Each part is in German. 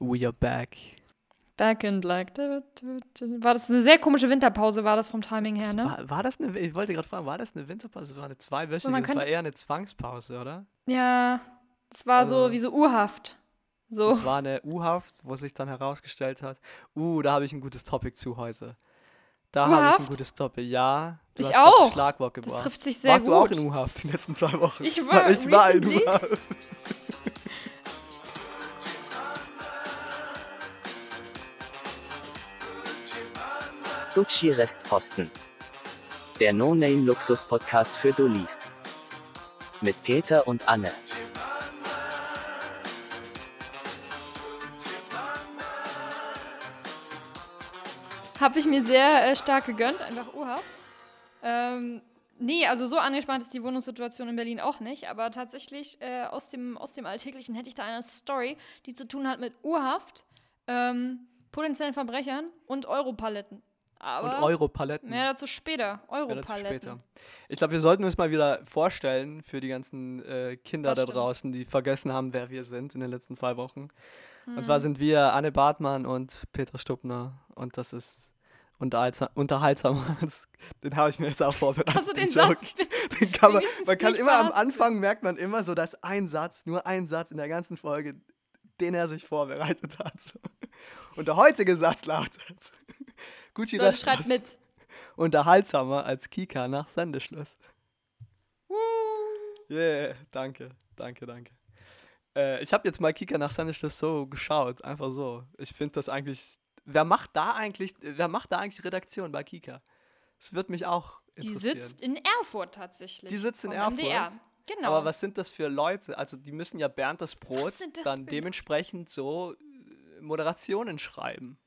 We are back. Back in Black. War das eine sehr komische Winterpause, war das vom Timing her, ne? War, war das eine, ich wollte gerade fragen, war das eine Winterpause? Das war eine zweiwöchige, man das war könnte- eher eine Zwangspause, oder? Ja, es war so Also- wie so urhaft. So. Das war eine U-Haft, wo sich dann herausgestellt hat, uh, da habe ich ein gutes Topic zu heute. Da habe ich ein gutes Topic, ja. Du Ich hast auch. Das Schlagwort Das gebracht. trifft sich sehr Warst gut. du auch in U-Haft die letzten zwei Wochen? Ich war ich war in U-Haft. Gucci Restposten. Der No-Name-Luxus-Podcast für Dullis. Mit Peter und Anne. Habe ich mir sehr äh, stark gegönnt, einfach urhaft. Ähm, nee, also so angespannt ist die Wohnungssituation in Berlin auch nicht, aber tatsächlich äh, aus, dem, aus dem Alltäglichen hätte ich da eine Story, die zu tun hat mit Urhaft, ähm, potenziellen Verbrechern und Europaletten. Aber Und Europaletten. mehr dazu später. Europaletten. Ich glaube, wir sollten uns mal wieder vorstellen für die ganzen äh, Kinder Das da stimmt. draußen, die vergessen haben, wer wir sind in den letzten zwei Wochen. Und Hm. zwar sind wir Anne Bartmann und Peter Stubner. Und das ist unterhaltsam. unterhaltsam. Das- den habe ich mir jetzt auch vorbereitet. Du den Joke. Satz? Den, Den kann man, man kann immer am. Anfang merkt man immer so, dass ein Satz, nur ein Satz in der ganzen Folge, den er sich vorbereitet hat. Und der heutige Satz lautet: Gucci Rest schreibt mit. unterhaltsamer als Kika nach Sendeschluss. Yeah, danke, danke, danke. Äh, ich habe jetzt mal Kika nach Sendeschluss so geschaut, einfach so. Ich finde das eigentlich. Wer macht da eigentlich, wer macht da eigentlich Redaktion bei Kika? Das wird mich auch Die interessieren. sitzt in Erfurt tatsächlich. Die sitzt in Erfurt? MDR. Genau. Aber was sind das für Leute? Also die müssen ja Bernd das Brot das dann dementsprechend so äh, Moderationen schreiben.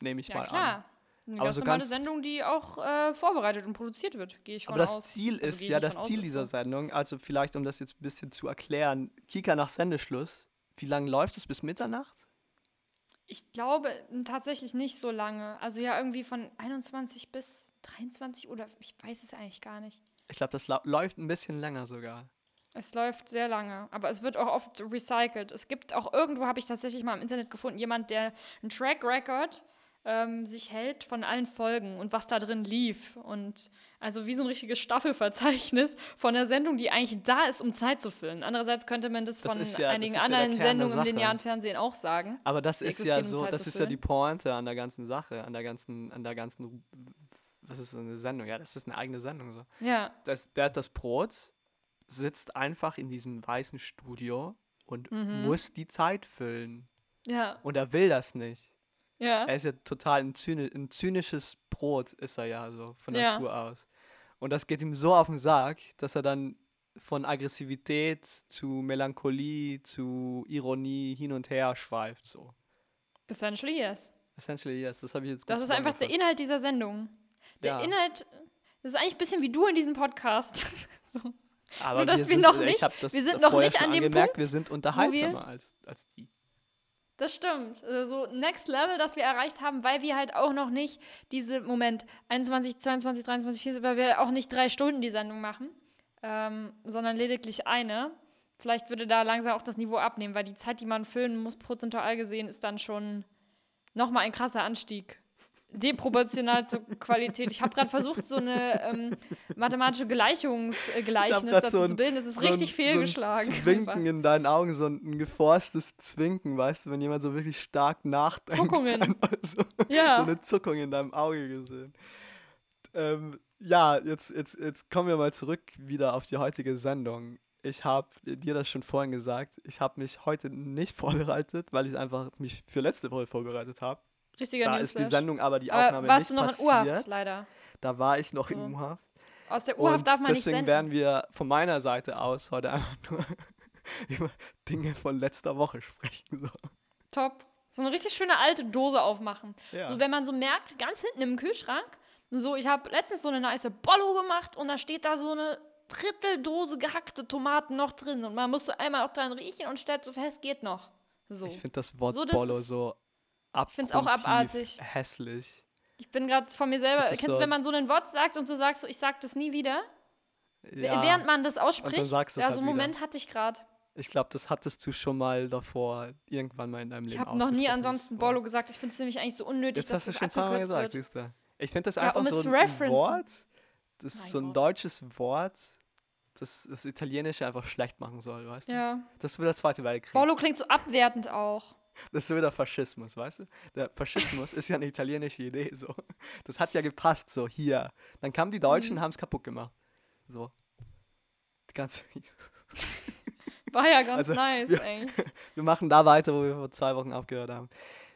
Nehme ich ja, mal klar. an. Eine Aber ganz so normale Sendung, die auch äh, vorbereitet und produziert wird, gehe ich von Aber das aus. Ziel Also ist ich ja, das aus, Ziel ist dieser. Sendung, also vielleicht um das jetzt ein bisschen zu erklären, Kika nach Sendeschluss, wie lange läuft es bis Mitternacht? Ich glaube tatsächlich nicht so lange. Also ja, irgendwie von 21 bis 23 oder ich weiß es eigentlich gar nicht. Ich glaube, das läuft ein bisschen länger sogar. Es läuft sehr lange, aber es wird auch oft recycelt. Es gibt auch irgendwo, habe ich tatsächlich mal im Internet gefunden, jemand, der einen Track Record ähm, sich hält von allen Folgen und was da drin lief. Und also wie so ein richtiges Staffelverzeichnis von der Sendung, die eigentlich da ist, um Zeit zu füllen. Andererseits könnte man das Das von ja- das einigen ja der anderen der Sendungen im linearen Fernsehen auch sagen. Aber das ist ja um so, das ist ja die. Pointe an der ganzen Sache, an der ganzen, an der ganzen, was ist eine Sendung? Ja, das ist eine eigene Sendung so. Ja, das, Bert das Brot sitzt einfach in diesem weißen Studio und Mhm. muss die Zeit füllen. ja, Und er will das nicht. Ja. Er ist ja total ein, zyni ein zynisches Brot, ist er ja so von Ja. Natur aus. Und das geht ihm so auf den Sack, dass er dann von Aggressivität zu Melancholie zu Ironie hin und her schweift. So. Essentially yes. Essentially, yes, das habe ich jetzt Das ist einfach der. Inhalt dieser Sendung. Der Ja. Inhalt, das ist eigentlich ein bisschen wie du in diesem Podcast. so. Aber nur, dass wir sind, noch ich nicht- wir sind noch nicht an dem angemerkt, Punkt, wir sind wir- unterhaltsamer als, als die. Das stimmt. Also so Next Level, das wir erreicht haben, weil wir halt auch noch nicht diese, Moment, 21, 22, 23, 24, weil wir auch nicht drei Stunden die Sendung machen, ähm, sondern lediglich eine. Vielleicht würde da langsam auch das Niveau abnehmen, weil die Zeit, die man füllen muss, prozentual gesehen, ist dann schon nochmal ein krasser Anstieg. Deproportional zur Qualität. Ich habe gerade versucht, so eine ähm, mathematische Gleichungsgleichnis grad dazu so ein- zu bilden. Das ist so ein- richtig fehlgeschlagen. So ein. Zwinken in deinen Augen, so ein, ein geforstes Zwinken, weißt du, wenn jemand so wirklich stark nachdenkt. Zuckungen. einfach So, Ja. so eine Zuckung in deinem Auge gesehen. Ähm, ja, jetzt, jetzt, jetzt kommen wir mal zurück wieder auf die heutige Sendung. Ich habe dir das schon vorhin gesagt. Ich habe mich heute nicht vorbereitet, weil ich einfach mich für letzte Woche vorbereitet habe. Richtiger Da ist die. Sendung aber die Aber Aufnahme warst nicht du noch passiert. in Urhaft, leider. Da war ich noch in So. U-Haft. Aus der Urhaft Und darf man nicht deswegen senden. werden wir von meiner Seite aus heute einfach nur über Dinge von letzter Woche sprechen. So. Top. So eine richtig schöne alte Dose aufmachen. Ja. So, wenn man so merkt, ganz hinten im Kühlschrank, so, ich habe letztens so eine nice Bollo gemacht und da steht da so eine Dritteldose gehackte Tomaten noch drin und man muss so einmal auch dran riechen und stellt so fest, geht noch. So. Ich finde das Wort So, das Bollo ist- so find's auch abgrundtief abartig. hässlich. Ich bin gerade von mir selber. Kennst ist du, so- wenn man so ein Wort sagt und so sagst, so, ich sag das nie wieder? Ja. Während man das ausspricht. sagst du es ja, halt so einen. Moment hatte ich gerade. Ich glaube, das hattest du schon mal davor irgendwann mal in deinem Ich Leben habe noch nie ansonsten Wort. gesagt. Ich finde es nämlich eigentlich so unnötig, Jetzt dass hast du das schon zweimal abgekürzt gesagt, wird. siehst du. Ich finde das Ja, einfach um es so ein. Wort, das Mein so ein Gott. deutsches Wort, das das Italienische einfach schlecht machen soll, weißt du? Ja. Das ist wie der Zweite Weltkrieg. Bollo klingt so abwertend auch. Das ist so wie der Faschismus, weißt du? Der Faschismus ist ja eine italienische Idee, so. Das hat ja gepasst, so hier. Dann kamen die Deutschen, Mhm. haben es kaputt gemacht. So. Die ganze. War ja ganz Also, nice, ja. eigentlich. Wir machen da weiter, wo wir vor zwei Wochen aufgehört haben.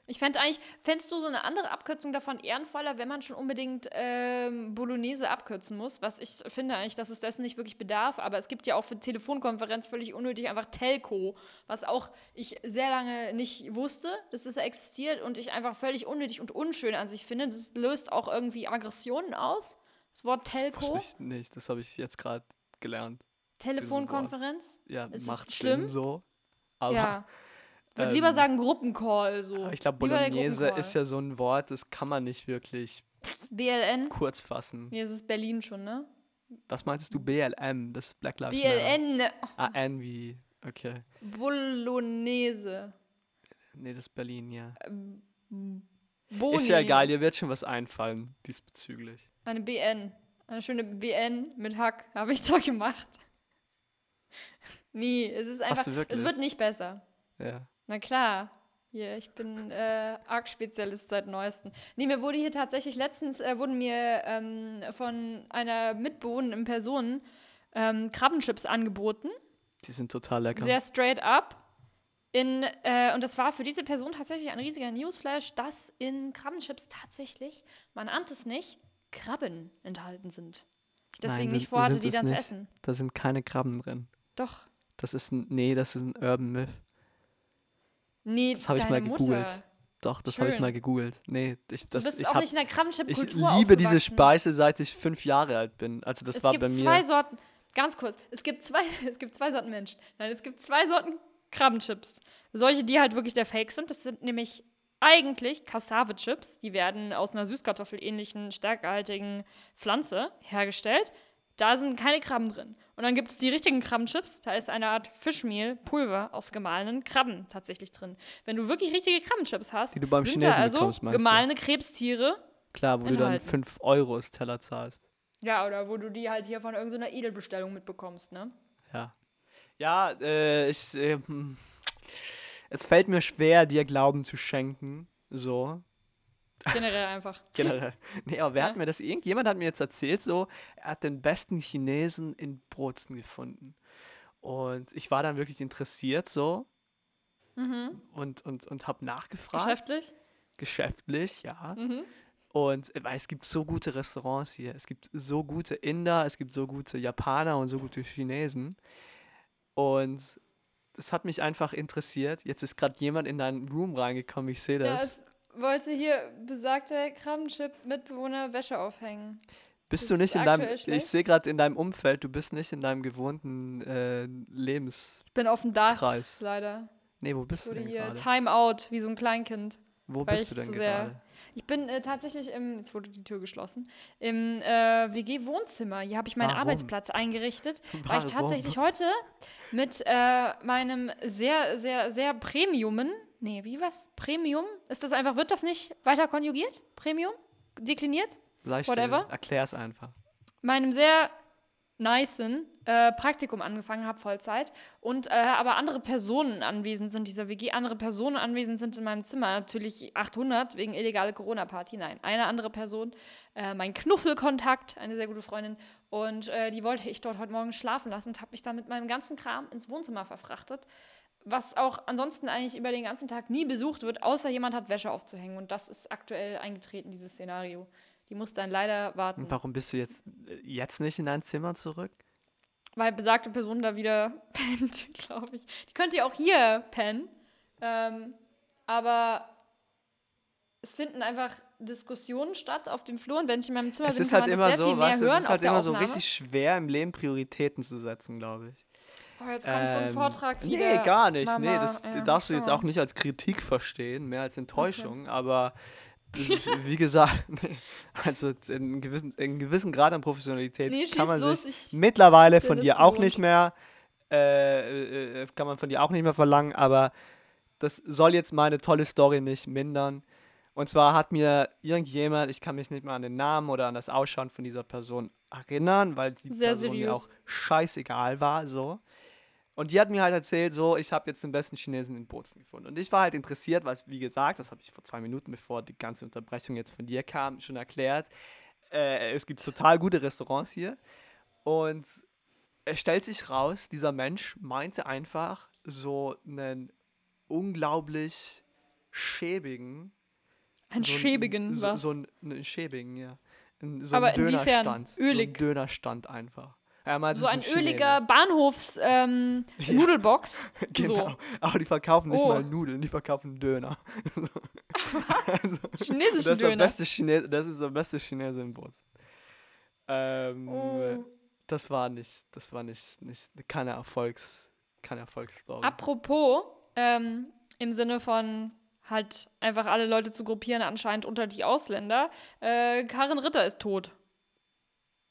Ich fände eigentlich, fändest du so eine andere Abkürzung davon ehrenvoller, wenn man schon unbedingt ähm, Bolognese abkürzen muss? Was ich finde eigentlich, dass es dessen nicht wirklich bedarf, aber es gibt ja auch für Telefonkonferenz völlig unnötig einfach Telco, was auch ich sehr lange nicht wusste, dass es existiert und ich einfach völlig unnötig und unschön an sich finde. Das löst auch irgendwie Aggressionen aus. Das Wort Das Telco, wusste ich nicht, das habe ich jetzt gerade gelernt. Telefonkonferenz. Ja, es macht schlimm? So. Aber ja. Würde ähm, lieber sagen Gruppencall so. aber ich glaube, Bolognese ist ja so ein Wort, das kann man nicht wirklich BLN. kurz fassen. Nee, es ist Berlin schon, ne? Was meintest du? BLM, das ist Black Lives Matter. BLN. Ah, N wie. Okay. Bolognese. Nee, das ist Berlin, ja. Boni. Ist ja egal, dir wird schon was einfallen diesbezüglich. Eine BN. Eine schöne BN mit Hack habe ich da gemacht. Nie, es ist einfach. Es wird nicht besser. Ja. Na klar. Hier, ich bin äh, Arc-Spezialist seit neuestem. Nee, mir wurde hier tatsächlich letztens, äh, wurden mir ähm, von einer mitbewohnenden Person ähm, Krabbenchips angeboten. Die sind total lecker. Sehr straight up. In, äh, und das war für diese Person tatsächlich ein riesiger Newsflash, dass in Krabbenchips tatsächlich, man ahnt es nicht, Krabben enthalten sind. Ich deswegen Nein, nicht sind- vorhatte, sind die es dann zu nicht. essen. Da sind keine Krabben drin. Doch. Das ist ein. Nee, das ist ein Urban Myth. Nee, Das habe ich mal Mutter. gegoogelt. Doch, das habe ich mal gegoogelt. Nee, ich, Du das, bist ich, auch hab, nicht in der Krabbenchip-Kultur ich liebe diese. Speise, seit ich fünf Jahre alt bin. Also das es war gibt bei mir. zwei Sorten, ganz kurz, es gibt zwei, es gibt zwei Sorten Menschen. Nein, es gibt zwei Sorten Krabbenchips. Solche, die halt wirklich der Fake sind. Das sind nämlich eigentlich Cassave-Chips. Die werden aus einer Süßkartoffel-ähnlichen, stärkehaltigen Pflanze hergestellt. Da sind keine Krabben drin. Und dann gibt es die richtigen Krabbenchips. Da ist eine Art Fischmehl, Pulver aus gemahlenen Krabben tatsächlich drin. Wenn du wirklich richtige Krabbenchips hast, Die du beim sind da Chinesen also bekommst, meinst du? gemahlene Krebstiere Klar, wo du dann enthalten. 5 Euro das Teller zahlst. ja, oder wo du die halt hier von irgendeiner Edelbestellung mitbekommst, ne? Ja. Ja, äh, ich. Äh, es fällt mir schwer, dir Glauben zu schenken. So. Generell einfach. Generell. Nee, aber wer Ja. hat mir das? Irgendjemand hat mir jetzt erzählt, so, er hat den besten Chinesen in Bozen gefunden. Und ich war dann wirklich interessiert, so. Und, und, und habe nachgefragt. Geschäftlich? Geschäftlich, ja. Mhm. Und weil es gibt so gute Restaurants hier. Es gibt so gute Inder, es gibt so gute Japaner und so gute Chinesen. Und das hat mich einfach interessiert. Jetzt ist gerade jemand in deinen Room reingekommen, ich sehe Ja, das. es wollte hier besagter Krabbenchip-Mitbewohner Wäsche aufhängen. bist das du nicht in deinem, aktuell ich schlecht. sehe gerade in deinem Umfeld, du bist nicht in deinem gewohnten äh, Lebenskreis. Ich bin auf dem Dach, leider. Nee, wo bist Ich du denn hier gerade? Time out, wie so ein Kleinkind. Wo bist du denn gerade? Ich bin äh, tatsächlich im, jetzt wurde die Tür geschlossen, im äh, WG-Wohnzimmer. Hier habe ich meinen Warum? Arbeitsplatz eingerichtet, weil ich Warum? tatsächlich heute mit äh, meinem sehr, sehr, sehr Premiumen, nee, wie was? Premium? Ist das einfach, wird das nicht weiter konjugiert? Premium? Dekliniert? Still, whatever. erklär's einfach. meinem sehr nicen äh, Praktikum angefangen habe, Vollzeit, und äh, aber andere Personen anwesend sind, dieser WG, andere Personen anwesend sind in meinem Zimmer, natürlich 800 wegen illegale Corona-Party, nein, eine andere Person, äh, mein Knuffelkontakt, eine sehr gute Freundin, und äh, die wollte ich dort heute Morgen schlafen lassen und habe mich dann mit meinem ganzen Kram ins Wohnzimmer verfrachtet, was auch ansonsten eigentlich über den ganzen Tag nie besucht wird, außer jemand hat Wäsche aufzuhängen, und das ist aktuell eingetreten, dieses Szenario. Die muss dann leider warten. Und warum bist du jetzt, jetzt nicht in dein Zimmer zurück? weil besagte Person da wieder pennt, glaube ich. Die könnte ja auch hier pennen. Ähm, aber es finden einfach Diskussionen statt auf dem Flur und wenn ich in meinem Zimmer Es bin, ist kann halt man immer so, viel mehr du, hören es ist halt immer so richtig schwer im Leben Prioritäten zu setzen, glaube ich. Oh, jetzt kommt so ein Ähm, Vortrag Nee, wieder. gar nicht. Mama, nee, das ja, darfst du jetzt auch nicht als Kritik verstehen, mehr als Enttäuschung, aber das ist, wie gesagt, also in gewissen, in gewissen Grad an Professionalität Nee, kann man los, sich ich mittlerweile von dir auch nicht mehr äh, äh, kann man von dir auch nicht mehr verlangen, aber das soll jetzt meine tolle Story nicht mindern. Und zwar hat mir irgendjemand, ich kann mich nicht mehr an den Namen oder an das Ausschauen von dieser Person erinnern, weil die Sehr Person mir seriös. auch scheißegal war, so. Und die hat mir halt erzählt, so, ich habe jetzt den besten Chinesen in Bozen gefunden. Und ich war halt interessiert, weil, wie gesagt, das habe ich vor zwei Minuten, bevor die ganze Unterbrechung jetzt von dir kam, schon erklärt. Äh, es gibt total gute Restaurants hier. Und es stellt sich raus, dieser Mensch meinte einfach so einen unglaublich schäbigen. Ein so einen- schäbigen, so, was? So einen, einen schäbigen, ja. Ein- So Aber ein inwiefern? Dönerstand. So ein Ölig? Dönerstand einfach. Meinte, so ein Chinese. öliger Bahnhofs ähm, Ja. Nudelbox. Genau. So. Aber die verkaufen nicht Oh. mal Nudeln, die verkaufen Döner. So. also, Chinesischen das ist der Döner. beste Chinese, das ist der beste Chinese im Bus. Ähm, Oh. das war nicht, das war nicht, nicht keine Erfolgs, keine Erfolgsstory. Apropos, ähm, im Sinne von halt einfach alle Leute zu gruppieren, anscheinend unter die Ausländer. Äh, Karin Ritter ist tot.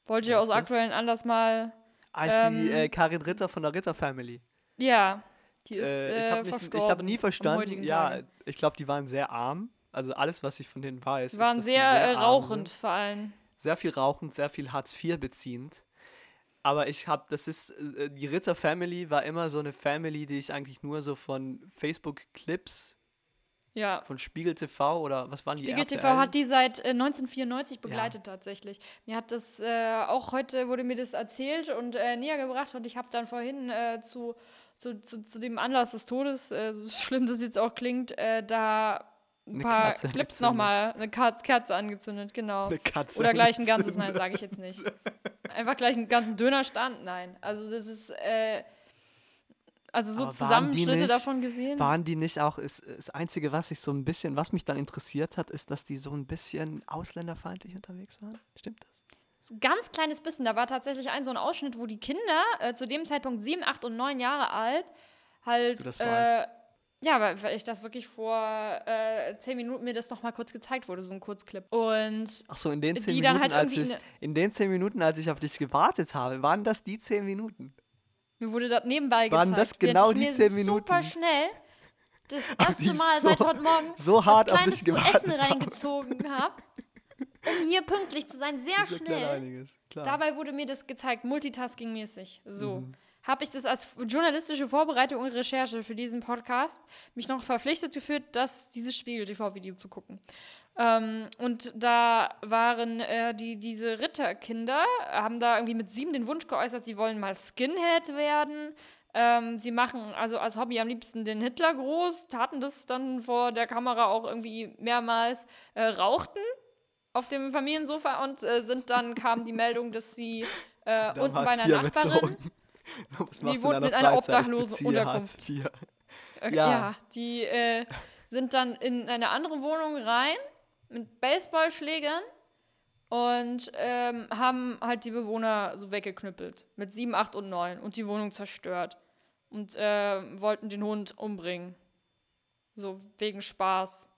Wollte ich aus ist aktuellen Anlass mal. Ah, ist die ähm, äh, Karin Ritter von der Ritter Family. Ja, die ist Äh, äh, ich habe verstorben. hab nie verstanden. Ja, Tage. ich glaube, die waren sehr arm. Also alles, was ich von denen weiß, ist, waren dass die sehr, äh, rauchend vor allem. sehr viel rauchend, sehr viel Hartz IV beziehend. Aber ich habe, das ist, äh, die Ritter Family war immer so eine Family, die ich eigentlich nur so von Facebook-Clips, Ja. von Spiegel TV oder was waren die? Spiegel TV RTL? hat die seit äh, 1994 begleitet tatsächlich. Mir hat das äh, auch heute wurde mir das erzählt und äh, näher gebracht und ich habe dann vorhin äh, zu, zu, zu, zu dem Anlass des Todes, äh, so schlimm das jetzt auch klingt, äh, da ein paar Kerze Clips nochmal, eine Kerz, Kerze angezündet, genau. Eine Katze Oder gleich ein ganzes, nein, sage ich jetzt nicht. Einfach gleich einen ganzen Dönerstand, nein. Also das ist, äh, also so Zusammenschnitte nicht- davon gesehen. Waren die nicht auch, ist, das Einzige, was ich so ein bisschen, was mich dann interessiert hat, ist, dass die so ein bisschen ausländerfeindlich unterwegs waren. Stimmt das? So ein ganz kleines bisschen. Da war tatsächlich ein so ein Ausschnitt, wo die Kinder äh, zu dem Zeitpunkt sieben, acht und neun Jahre alt halt. du das äh, ja, weil, ich das wirklich vor äh, zehn Minuten mir das noch mal kurz gezeigt wurde, so ein Kurzclip. Und Ach so, in den zehn Minuten, halt als ich, in den zehn Minuten, als ich auf dich gewartet habe, waren das die zehn Minuten? Mir wurde das nebenbei Waren gezeigt. das genau die zehn Super Minuten? schnell das erste Mal so- seit heute Morgen so hart was Kleines zu essen reingezogen habe, um hier pünktlich zu sein, sehr Das schnell. einiges. Dabei wurde mir das gezeigt, multitasking-mäßig. So. Mhm. Habe ich das als journalistische Vorbereitung und Recherche für diesen Podcast mich noch verpflichtet geführt, das, dieses Spiegel-TV-Video zu gucken. Ähm, und da waren äh, die, diese Ritterkinder, haben da irgendwie mit sieben den Wunsch geäußert, sie wollen mal Skinhead werden. Ähm, sie machen also als Hobby am liebsten den Hitler groß, taten das dann vor der Kamera auch irgendwie mehrmals, äh, rauchten auf dem Familiensofa und äh, sind dann kam die Meldung, dass sie äh, Die unten bei einer Nachbarin, in wohnt mit einer obdachlosen Unterkunft. IV. äh, Ja. ja. die äh, sind dann in eine andere Wohnung rein mit Baseballschlägern und ähm, haben halt die Bewohner so weggeknüppelt mit sieben, acht und neun und die Wohnung zerstört und äh, wollten den Hund umbringen. So wegen Spaß.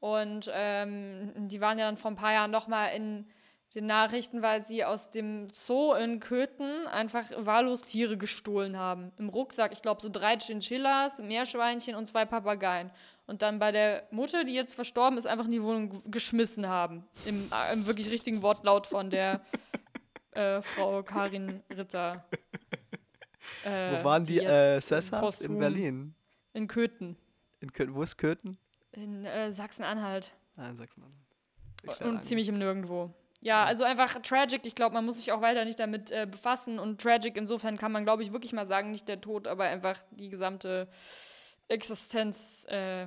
Und ähm, die waren ja dann vor ein paar Jahren nochmal in den Nachrichten, weil sie aus dem Zoo in Köthen einfach wahllos Tiere gestohlen haben. Im Rucksack, ich glaube, so drei Chinchillas, Meerschweinchen und zwei Papageien. Und dann bei der Mutter, die jetzt verstorben ist, einfach in die Wohnung geschmissen haben. Im, äh, im wirklich richtigen Wortlaut von der äh, Frau Karin Ritter. Äh, Wo waren die, jetzt äh, sesshaft? In Berlin. In Köthen. In Köthen. Wo ist Köthen? In äh, Sachsen-Anhalt. Ah, in Sachsen-Anhalt. Und ziemlich im Nirgendwo. Ja, also einfach tragic. Ich glaube, man muss sich auch weiter nicht damit äh, befassen. Und tragic insofern kann man, glaube ich, wirklich mal sagen, nicht der Tod, aber einfach die gesamte Existenz. Äh,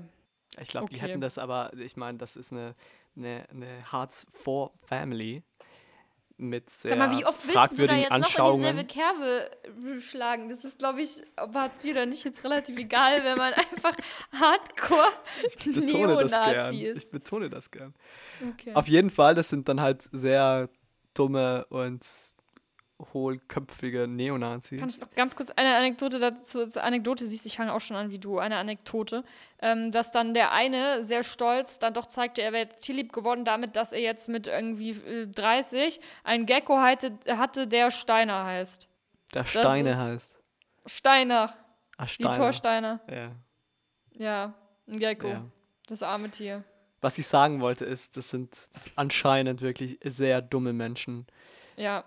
Ich glaube, die Okay. hätten das aber, ich meine, das ist eine, eine, eine Hartz IV Family mit sehr sag mal, wie oft willst du da fragwürdigen jetzt noch in dieselbe Kerbe äh, schlagen? Das ist, glaube ich, ob Hartz IV oder nicht, jetzt relativ egal, wenn man einfach hardcore ich betone das gern. Neonazi Ich ist. betone das gern. Okay. Auf jeden Fall, das sind dann halt sehr dumme und hohlköpfige Neonazis. Kann ich noch ganz kurz eine Anekdote dazu, zur Anekdote, siehst ich fange auch schon an wie du, eine Anekdote, ähm, dass dann der eine sehr stolz dann doch zeigte, er wäre jetzt tierlieb geworden damit, dass er jetzt mit irgendwie äh, 30 einen Gecko hatte, hatte, der Steiner heißt. der Steine heißt. Steiner. Ach, Die Steiner. Torsteiner. Ja. Ja, ein Gecko. Ja. Das arme Tier. Was ich sagen wollte ist, das sind anscheinend wirklich sehr dumme Menschen. Ja.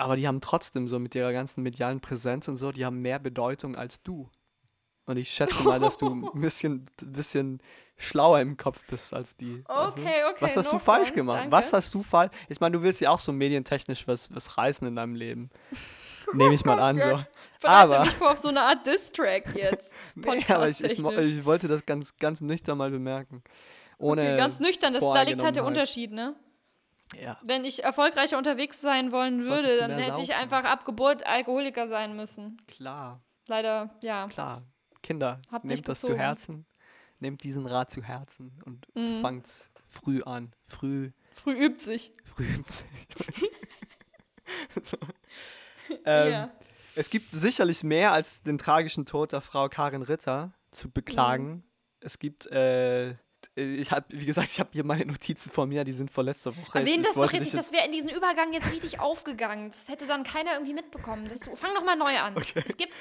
Aber die haben trotzdem so mit ihrer ganzen medialen Präsenz und so, die haben mehr Bedeutung als du. Und ich schätze mal, dass du ein bisschen, bisschen schlauer im Kopf bist als die. du? Okay, okay. Was hast no du falsch fronts, gemacht? danke. Was hast du falsch? Ich meine, du willst ja auch so medientechnisch was, was reißen in deinem Leben. Nehme ich mal an, so. Aber- mich vor auf so eine Art Diss-Track jetzt. Nee, aber ich, ich, ich wollte das ganz, ganz nüchtern mal bemerken. Ohne. Okay, ganz nüchtern, das, da liegt halt der. Unterschied, ne? Ja. Wenn ich erfolgreicher unterwegs sein wollen würde, dann hätte ich saufen. einfach ab Geburt Alkoholiker sein müssen. Klar, Leider, ja. klar. Kinder, Hat nehmt das zu. Herzen. Nehmt diesen Rat zu Herzen und Mhm. fangt's früh an. Früh, Früh übt sich. früh übt sich. so. ähm, ja. Es gibt sicherlich mehr als den tragischen Tod der Frau Karin Ritter zu beklagen. Mhm. Es gibt, äh, ich habe, wie gesagt, ich habe hier meine Notizen vor mir, die sind vor letzter Woche. Erwähnen das doch jetzt nicht, das wäre in diesen Übergang jetzt richtig aufgegangen. Das hätte dann keiner irgendwie mitbekommen. Das, du, fang noch mal neu an. Okay. Es gibt,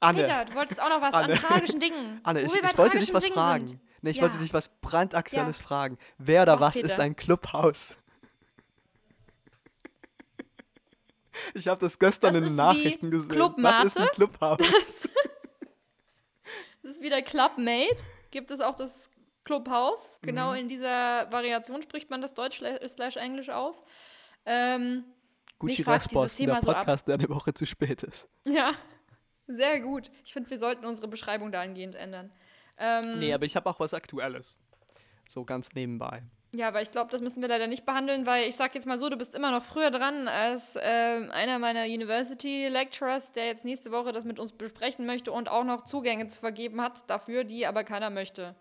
Anne, Peter, du wolltest auch noch was Anne. an tragischen Dingen. Anne, ich, ich wollte dich was Dingen fragen. sind. Nee, ich Ja. wollte dich was brandaktuelles fragen. Wer oder Mach, was ist ein Clubhaus? Ich habe das gestern Das in den Nachrichten gesehen. Club was ist ein. Clubhaus? Das ist wieder Clubmate. Gibt es auch das Clubhaus. Genau Mhm. in dieser Variation spricht man das Deutsch sla- slash Englisch aus. Ähm, Gucci Restposten, der Thema so. Podcast, der eine Woche zu spät ist. ja, sehr gut. Ich finde, wir sollten unsere Beschreibung dahingehend ändern. Ähm, Nee, aber ich habe auch was Aktuelles. So ganz nebenbei. Ja, aber ich glaube, das müssen wir leider nicht behandeln, weil ich sag jetzt mal so, du bist immer noch früher dran als ähm, einer meiner University Lecturers, der jetzt nächste Woche das mit uns besprechen möchte und auch noch Zugänge zu vergeben hat dafür, die aber keiner möchte.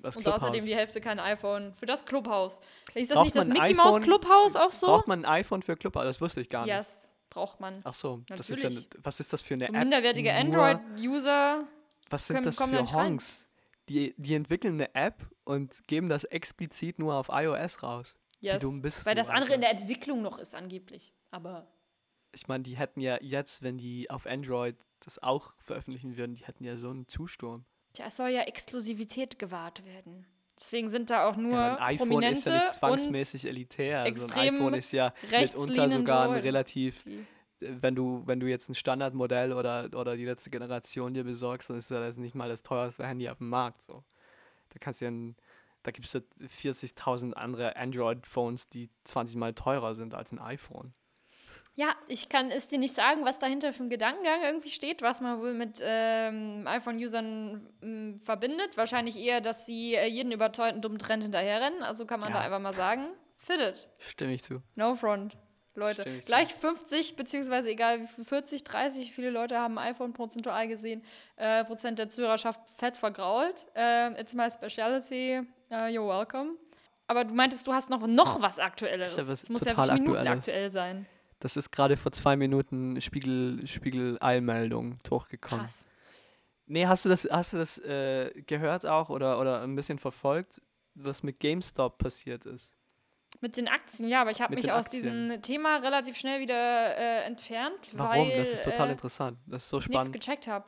Das Und Clubhaus. außerdem die Hälfte kein iPhone. Für das Clubhaus. Ist das Braucht nicht das Mickey Mouse? Clubhaus auch so? Braucht man ein iPhone für Clubhaus? Das wusste ich gar nicht. Yes, braucht man. Ach so, das ist ja, was ist das für eine So App? minderwertige Android-User. Was sind können- das für. Honks? Die, die entwickeln eine App und geben das explizit nur auf iOS raus. Yes. dumm bist Weil das andere Alter. in der Entwicklung noch ist, angeblich. Aber Ich meine, die hätten ja jetzt, wenn die auf Android das auch veröffentlichen würden, die hätten ja so einen Zusturm. Tja, es soll ja Exklusivität gewahrt werden. Deswegen sind da auch nur ja, ein iPhone Prominente ist ja nicht zwangsmäßig elitär. Also ein iPhone ist ja mitunter sogar ein relativ, wenn du, wenn du jetzt ein Standardmodell oder, oder die letzte Generation dir besorgst, dann ist ja das nicht mal das teuerste Handy auf dem Markt. So. Da kannst du ja ein, da gibt es ja 40.000 andere Android-Phones, die 20 mal teurer sind als ein iPhone. Ja, ich kann es dir nicht sagen, was dahinter für ein Gedankengang irgendwie steht, was man wohl mit ähm, iPhone-Usern ähm, verbindet. Wahrscheinlich eher, dass sie äh, jeden überteuerten dummen Trend hinterherrennen. Also kann man Ja. da einfach mal sagen, fit it. Stimme ich zu. No front. Leute, gleich 50, beziehungsweise egal wie viel, 40, 30, viele Leute haben ein iPhone prozentual gesehen, äh, Prozent der Zuhörerschaft fett vergrault. Äh, it's my speciality, uh, you're welcome. Aber du meintest, du hast noch, noch was Aktuelleres. Es muss ja wirklich Minuten aktuell sein. Das ist gerade vor zwei Minuten Spiegel, Spiegel-Eilmeldung hochgekommen. Krass. Nee, hast du das, hast du das äh, gehört auch oder, oder ein bisschen verfolgt, was mit GameStop passiert ist? Mit den Aktien, ja, aber ich habe mich aus Aktien. diesem Thema relativ schnell wieder äh, entfernt, Warum? weil das ist total äh, interessant. Das ist so ich spannend. gecheckt habe.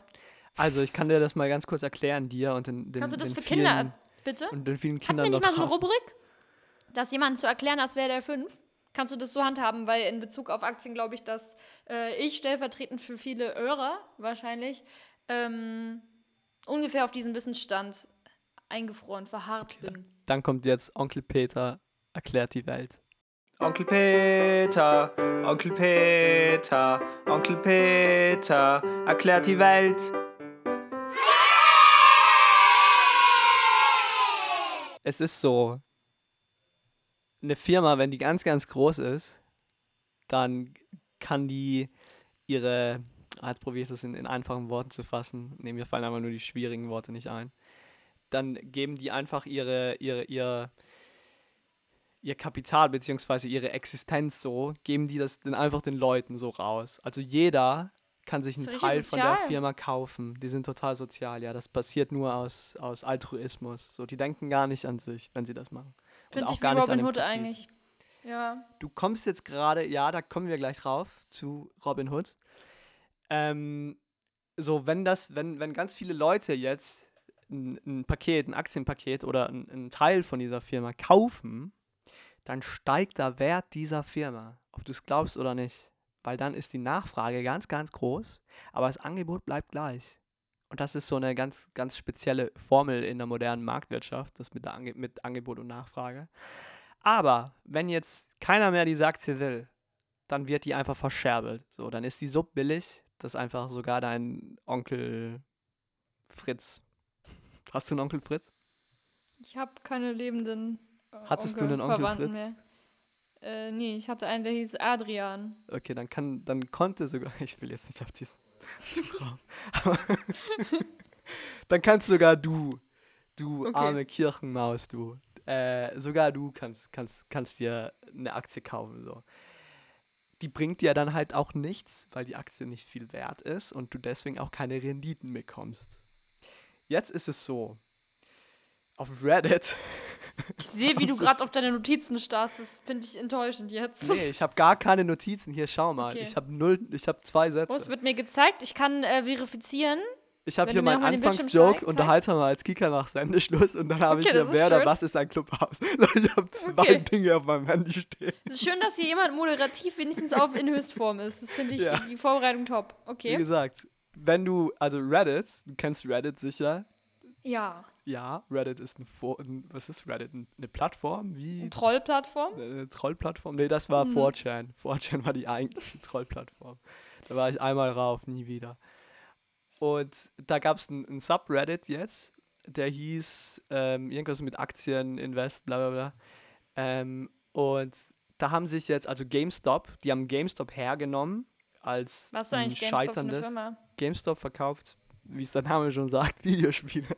Also, ich kann dir das mal ganz kurz erklären, dir und den, den, Kannst du das für vielen, Kinder, bitte? und den vielen Kindern nicht da mal so eine. Rubrik, das jemandem zu erklären, als wäre der fünf? Kannst du das so handhaben? Weil in Bezug auf Aktien glaube ich, dass äh, ich stellvertretend für viele Hörer wahrscheinlich ähm, ungefähr auf diesem Wissensstand eingefroren, verharrt Okay, bin. Dann kommt jetzt Onkel Peter erklärt die Welt. Onkel Peter, Onkel Peter, Onkel Peter erklärt die Welt. Es ist so, eine Firma, wenn die ganz, ganz groß ist, dann kann die ihre, ah, jetzt probiere ich das in, in einfachen Worten zu fassen, nee, mir fallen aber nur die schwierigen Worte nicht ein, dann geben die einfach ihre, ihre, ihr, ihr Kapital beziehungsweise ihre Existenz so, geben die das dann einfach den Leuten so raus. Also jeder kann sich So einen richtig Teil von der. Firma kaufen. Die sind total sozial, ja. Das passiert nur aus, aus Altruismus. So, die denken gar nicht an sich, wenn sie das machen. Finde auch ich wie gar nicht an Robin Hood Profit. eigentlich. Ja. Du kommst jetzt gerade, ja, da kommen wir gleich drauf, zu Robin Hood. Ähm, so, wenn das, wenn, wenn ganz viele Leute jetzt ein, ein Paket, ein Aktienpaket oder ein, ein Teil von dieser Firma kaufen, dann steigt der Wert dieser Firma, ob du es glaubst oder nicht. Weil dann ist die Nachfrage ganz, ganz groß, aber das Angebot bleibt gleich. Und das ist so eine ganz, ganz spezielle Formel in der modernen Marktwirtschaft, das mit, der Ange mit Angebot und Nachfrage. Aber wenn jetzt keiner mehr diese Aktie will, dann wird die einfach verscherbelt. So, dann ist die so billig, dass einfach sogar dein Onkel Fritz. Hast du einen Onkel Fritz? Ich habe keine lebenden. Äh, Hattest du einen Onkel Verwandten Fritz? Mehr. Äh, nee, ich hatte einen, der hieß Adrian. Okay, dann kann, dann konnte sogar, ich will jetzt nicht auf diesen Dann kannst sogar du, du Okay. arme Kirchenmaus, du, äh, sogar du kannst, kannst, kannst dir eine Aktie kaufen, so. Die bringt dir dann halt auch nichts, weil die Aktie nicht viel wert ist und du deswegen auch keine Renditen bekommst. Jetzt ist es so, auf Reddit, Ich sehe, wie du gerade auf deine Notizen starrst. Das finde ich enttäuschend jetzt. nee, ich habe gar keine Notizen, hier schau mal, Okay. ich habe null, ich habe zwei Oh, Sätze. es wird mir gezeigt. Ich kann äh, verifizieren. Ich habe hier meinen Anfangsjoke zeig- unterhaltsam mal als Kika nach Sendeschluss und dann habe Okay, ich hier Werder, schön. was ist ein Clubhaus? Ich habe zwei Okay. Dinge auf meinem Handy stehen. Es ist schön, dass hier jemand moderativ wenigstens auf in Höchstform ist. Das finde ich Ja. die Vorbereitung top. Wie Okay. gesagt, wenn du, also Reddit, du kennst Reddit sicher. Ja. Ja, Reddit ist ein, For ein was ist Reddit? Ein- Eine Plattform? Wie? Eine Trollplattform. Eine Trollplattform? Nee, das war Mhm. 4chan. 4chan war die eigentliche Trollplattform. Da war ich einmal rauf, nie wieder. Und da gab es einen ein Subreddit jetzt, der hieß ähm, irgendwas mit Aktien, Invest, bla bla bla. Ähm, und da haben sich jetzt, also GameStop, die haben GameStop hergenommen als Was ist ein eigentlich GameStop für eine scheiterndes. Firma? GameStop verkauft, wie es der Name schon sagt, Videospiele.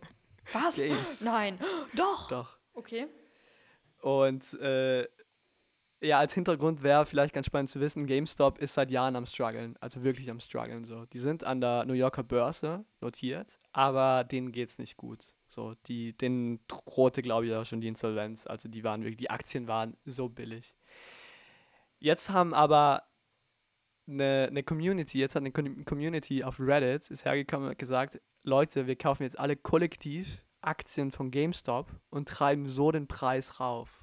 Was? Games. Nein. Doch. Doch. Okay. Und äh, ja, als Hintergrund wäre vielleicht ganz spannend zu wissen, GameStop ist seit Jahren am struggeln, also wirklich am struggeln so. Die sind an der New Yorker Börse notiert, aber denen geht's nicht gut. So, die denen drohte glaube ich auch schon die Insolvenz, also die waren wirklich die Aktien waren so billig. Jetzt haben aber eine, eine Community, jetzt hat eine Com- Community auf Reddit ist hergekommen und hat gesagt, Leute, wir kaufen jetzt alle kollektiv Aktien von GameStop und treiben so den Preis rauf.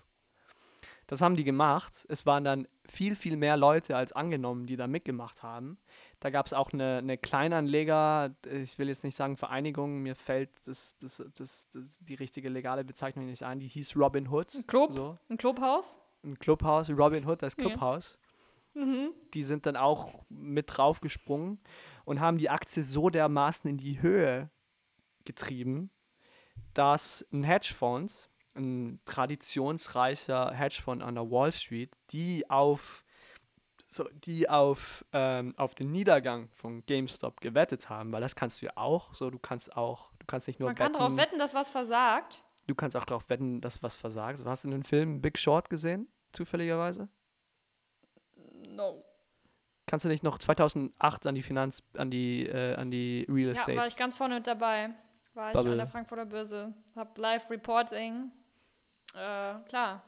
Das haben die gemacht. Es waren dann viel, viel mehr Leute als angenommen, die da mitgemacht haben. Da gab es auch eine, eine Kleinanleger, ich will jetzt nicht sagen Vereinigung, mir fällt das, das, das, das, die richtige legale Bezeichnung nicht ein, die hieß Robin Hood. Ein Club? So, Ein Clubhaus? ein Clubhaus, Robin Hood, das. Clubhaus Mhm. die sind dann auch mit draufgesprungen und haben die Aktie so dermaßen in die Höhe getrieben, dass ein Hedgefonds, ein traditionsreicher Hedgefonds an der Wall Street, die auf, so, die auf, ähm, auf den Niedergang von GameStop gewettet haben, weil das kannst du ja auch, so du kannst auch, du kannst nicht nur Man kann darauf wetten, dass was versagt. du kannst auch darauf wetten, dass was versagt. Hast du den Film Big Short gesehen, zufälligerweise? No. Kannst du nicht noch 2008 an die Finanz, an die, äh, an die Real Ja, Estate? war ich ganz vorne mit dabei. War ich Bubble. an der Frankfurter Börse. Hab Live-Reporting. Äh, klar.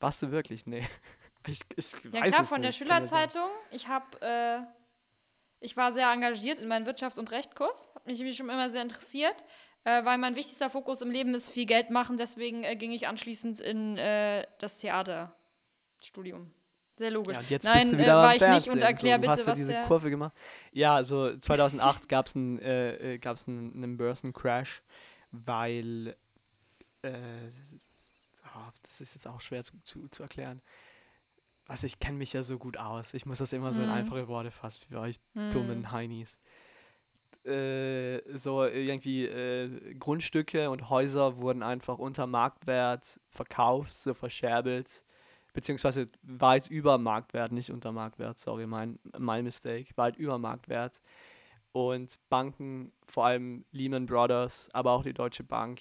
Warst du wirklich? Nee. Ich, ich Ja, weiß klar, es von der nicht, sein. Schülerzeitung. Ich hab, äh, ich war sehr engagiert in meinem Wirtschafts- und Rechtkurs. Hat mich schon immer sehr interessiert, äh, weil mein wichtigster Fokus im Leben ist viel Geld machen. Deswegen äh, ging ich anschließend in äh, das Theaterstudium. Sehr logisch. Ja, und jetzt Nein, bist du äh, wieder war am ich nicht Fernsehen. und erklär so, du bitte, hast ja was diese der- Kurve gemacht. Ja, also 2008 gab es einen, äh, äh, gab's einen, einen Börsencrash, weil äh, ah, das ist jetzt auch schwer zu, zu, zu erklären. Also ich kenne mich ja so gut aus. Ich muss das immer so in Mhm. einfache Worte fassen für euch Hm. dummen Heinis. Äh, so irgendwie äh, Grundstücke und Häuser wurden einfach unter Marktwert verkauft, so verscherbelt, beziehungsweise weit über Marktwert, nicht unter Marktwert, sorry, mein, mein Mistake, weit über Marktwert. Und Banken, vor allem Lehman Brothers, aber auch die Deutsche Bank,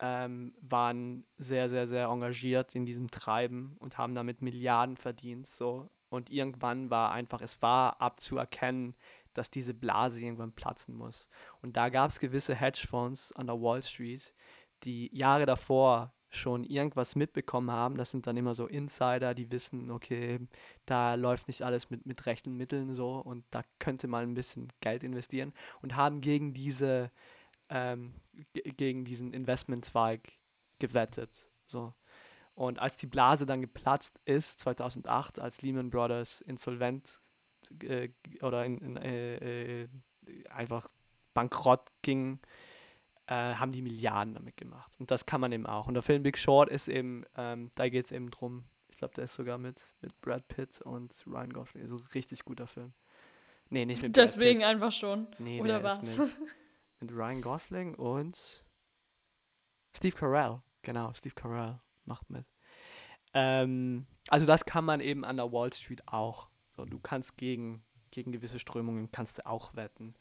ähm, waren sehr, sehr, sehr engagiert in diesem Treiben und haben damit Milliarden verdient. So. Und irgendwann war einfach, es war abzuerkennen, dass diese Blase irgendwann platzen muss. Und da gab es gewisse Hedgefonds an der Wall Street, die Jahre davor schon irgendwas mitbekommen haben. Das sind dann immer so Insider, die wissen, okay, da läuft nicht alles mit, mit rechten Mitteln so und da könnte man ein bisschen Geld investieren und haben gegen diese ähm, gegen diesen Investmentzweig gewettet. So. Und als die Blase dann geplatzt ist, 2008, als Lehman Brothers insolvent äh, oder in, in, äh, äh, einfach bankrott ging, äh, haben die Milliarden damit gemacht. Und das kann man eben auch. Und der Film Big Short ist eben, ähm, da geht es eben drum, ich glaube, der ist sogar mit, mit Brad Pitt und Ryan Gosling. Ist ein richtig guter Film. Nee, nicht mit Brad Deswegen Pitt. einfach schon. Nee, Oder was? Mit, mit Ryan Gosling und Steve Carell. Genau, Steve Carell macht mit. Ähm, also das kann man eben an der Wall Street auch. So, du kannst gegen, gegen gewisse Strömungen kannst du auch wetten.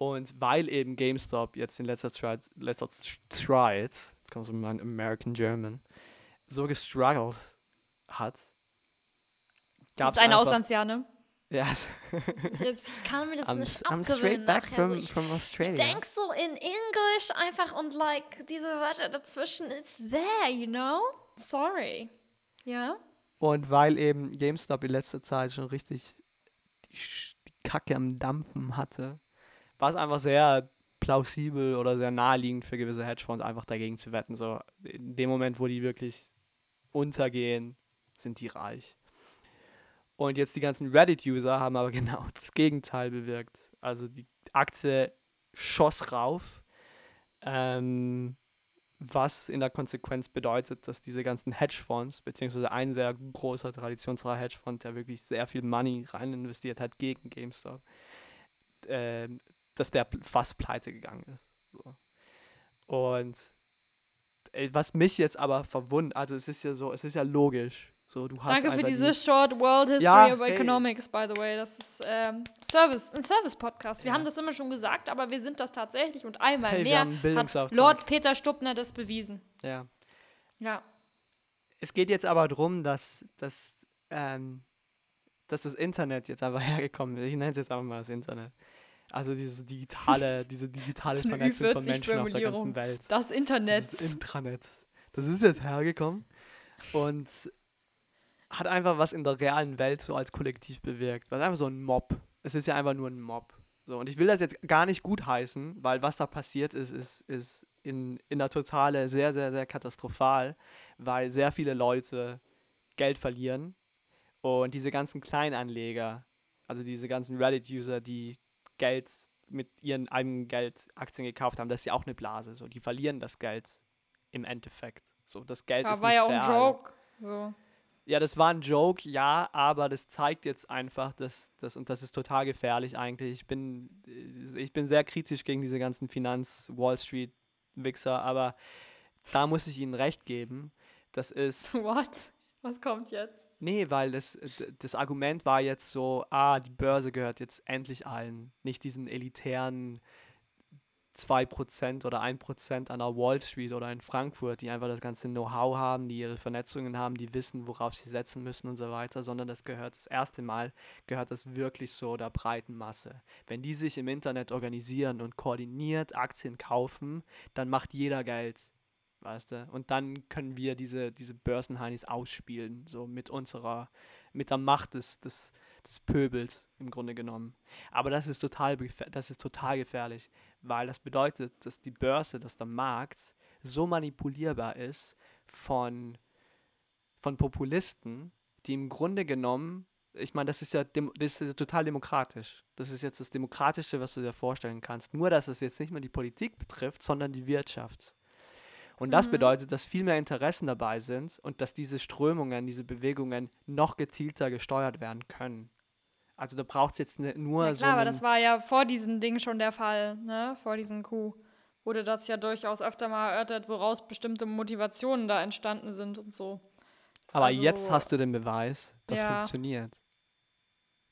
Und weil eben GameStop jetzt in letzter Zeit, letzter Stride, jetzt kommt so mein American German, so gestruggelt hat, gab es. Das ist ein Auslandsjahr, ne? Ja. Jetzt kann mir das I'm, nicht I'm straight back from, ich, from Australia. Ich denk so in English einfach und like diese Wörter dazwischen, it's there, you know? Sorry. Ja? Und weil eben GameStop in letzter Zeit schon richtig die, die Kacke am Dampfen hatte, war es einfach sehr plausibel oder sehr naheliegend für gewisse Hedgefonds einfach dagegen zu wetten. So in dem Moment, wo die wirklich untergehen, sind die reich. Und jetzt die ganzen Reddit-User haben aber genau das Gegenteil bewirkt. Also die Aktie schoss rauf, ähm, was in der Konsequenz bedeutet, dass diese ganzen Hedgefonds, beziehungsweise ein sehr großer traditionsreicher Hedgefonds, der wirklich sehr viel Money rein investiert hat gegen GameStop, äh, dass der fast pleite gegangen ist. So. Und äh, was mich jetzt aber verwundert, also es ist ja so, es ist ja logisch. So, du hast Danke für diese die Short World History ja, of Economics, hey. by the way. Das ist ähm, Service, ein Service-Podcast. Wir ja. haben das immer schon gesagt, aber wir sind das tatsächlich und einmal hey, mehr hat Lord Peter Stuppner das bewiesen. Ja. Ja. Es geht jetzt aber darum, dass, dass, ähm, dass das Internet jetzt einfach hergekommen ist. Ich nenne es jetzt einfach mal das Internet. Also diese digitale, diese digitale Vernetzung von Menschen auf der ganzen Welt. Das Internet. Das Intranet. Das ist jetzt hergekommen und hat einfach was in der realen Welt so als Kollektiv bewirkt. Was einfach so ein Mob. Es ist ja einfach nur ein Mob. So, und ich will das jetzt gar nicht gut heißen, weil was da passiert ist, ist, ist in, in der Totale sehr, sehr, sehr katastrophal, weil sehr viele Leute Geld verlieren und diese ganzen Kleinanleger, also diese ganzen Reddit-User, die Geld mit ihren eigenen Geld Aktien gekauft haben, das ist ja auch eine Blase. So, die verlieren das Geld im Endeffekt. So, das Geld ja, ist war nicht ja auch real. ein Joke. So. Ja, das war ein Joke, ja, aber das zeigt jetzt einfach, dass das und das ist total gefährlich eigentlich. Ich bin ich bin sehr kritisch gegen diese ganzen Finanz Wall Street Wichser, aber da muss ich ihnen recht geben. Das ist What? Was kommt jetzt? Nee, weil das, das Argument war jetzt so, ah, die Börse gehört jetzt endlich allen, nicht diesen elitären 2% oder 1% an der Wall Street oder in Frankfurt, die einfach das ganze Know-how haben, die ihre Vernetzungen haben, die wissen, worauf sie setzen müssen und so weiter, sondern das gehört das erste Mal, gehört das wirklich so der breiten Masse. Wenn die sich im Internet organisieren und koordiniert Aktien kaufen, dann macht jeder Geld weißt du? Und dann können wir diese, diese Börsenheinis ausspielen, so mit unserer, mit der Macht des, des, des Pöbels im Grunde genommen. Aber das ist total, das ist total gefährlich, weil das bedeutet, dass die Börse, dass der Markt so manipulierbar ist von, von Populisten, die im Grunde genommen ich meine, das ist ja das ist ja total demokratisch. Das ist jetzt das Demokratische, was du dir vorstellen kannst. Nur, dass es jetzt nicht mehr die Politik betrifft, sondern die Wirtschaft. Und das mhm. bedeutet, dass viel mehr Interessen dabei sind und dass diese Strömungen, diese Bewegungen noch gezielter gesteuert werden können. Also da braucht es jetzt ne, nur ja, klar, so. aber das war ja vor diesem Ding schon der Fall, ne? Vor diesem Coup wurde das ja durchaus öfter mal erörtert, woraus bestimmte Motivationen da entstanden sind und so. Aber also, jetzt hast du den Beweis, das ja. funktioniert.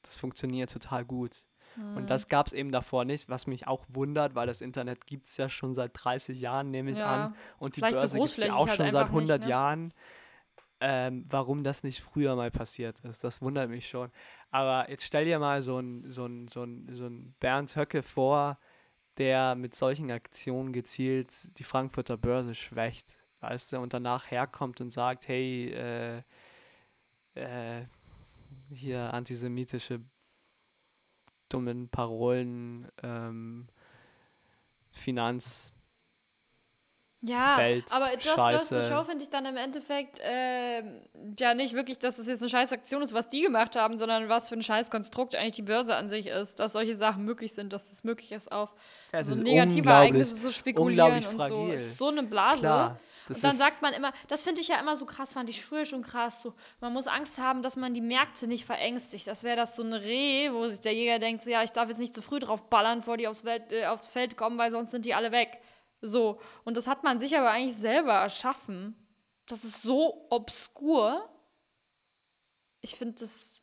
Das funktioniert total gut. Und mhm. das gab es eben davor nicht, was mich auch wundert, weil das Internet gibt es ja schon seit 30 Jahren, nehme ich ja. an. Und die Vielleicht Börse gibt es ja auch halt schon seit 100 nicht, ne? Jahren. Ähm, warum das nicht früher mal passiert ist, das wundert mich schon. Aber jetzt stell dir mal so einen so so so ein Bernd Höcke vor, der mit solchen Aktionen gezielt die Frankfurter Börse schwächt. weißt du, und danach herkommt und sagt, hey, äh, äh, hier antisemitische dummen Parolen, ähm, Finanz, Ja, Welt, aber Just Goes to Scheiße. Show finde ich dann im Endeffekt ähm, ja nicht wirklich, dass es jetzt eine Scheißaktion ist, was die gemacht haben, sondern was für ein Scheißkonstrukt eigentlich die Börse an sich ist, dass solche Sachen möglich sind, dass es möglich ist, auf Ja, so negative Ereignisse zu spekulieren und so. fragil. Es ist so eine Blase. Klar, das und dann sagt man immer, das finde ich ja immer so krass, fand ich früher schon krass, so, man muss Angst haben, dass man die Märkte nicht verängstigt. Das wäre das so ein Reh, wo sich der Jäger denkt, so, ja, ich darf jetzt nicht zu früh drauf ballern, bevor die aufs, Welt, äh, aufs Feld kommen, weil sonst sind die alle weg. So, und das hat man sich aber eigentlich selber erschaffen. Das ist so obskur. Ich finde das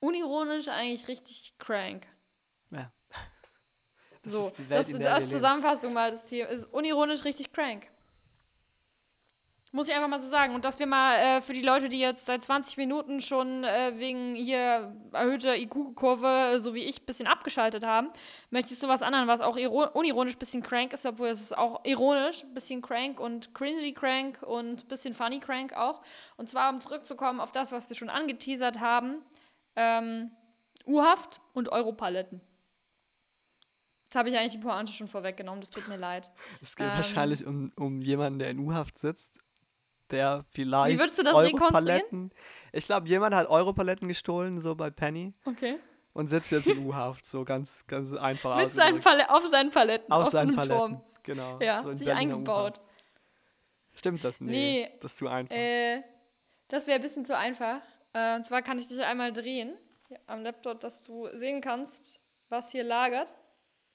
unironisch eigentlich richtig crank. Ja. Das so, ist die Welt, das wir als. Zusammenfassung mal das Thema. Ist unironisch richtig crank. Muss ich einfach mal so sagen. Und dass wir mal äh, für die Leute, die jetzt seit 20 Minuten schon äh, wegen hier erhöhter IQ-Kurve, äh, so wie ich, ein bisschen abgeschaltet haben, möchtest du was anderes, was auch iro- unironisch ein bisschen crank ist, obwohl es ist auch ironisch, ein bisschen crank und cringy crank und ein bisschen funny crank auch. Und zwar, um zurückzukommen auf das, was wir schon angeteasert haben, ähm, U-Haft und Europaletten. Jetzt habe ich eigentlich die Pointe schon vorweggenommen, das tut mir leid. Es geht Ähm, wahrscheinlich um, um jemanden, der in U-Haft sitzt, der vielleicht würdest du das Europaletten. Ich glaube, jemand hat Europaletten gestohlen, so bei Penny, Okay. und sitzt jetzt in U-Haft, so ganz, ganz einfach Mit seinen auf seinen Paletten, Auf auf, seinen Paletten. Turm. Genau. Ja, so sich Berliner eingebaut. Stimmt das? Nee, Nee, das ist zu einfach. Äh, das wäre ein bisschen zu einfach. Äh, und zwar kann ich dich einmal drehen am Laptop, dass du sehen kannst, was hier lagert.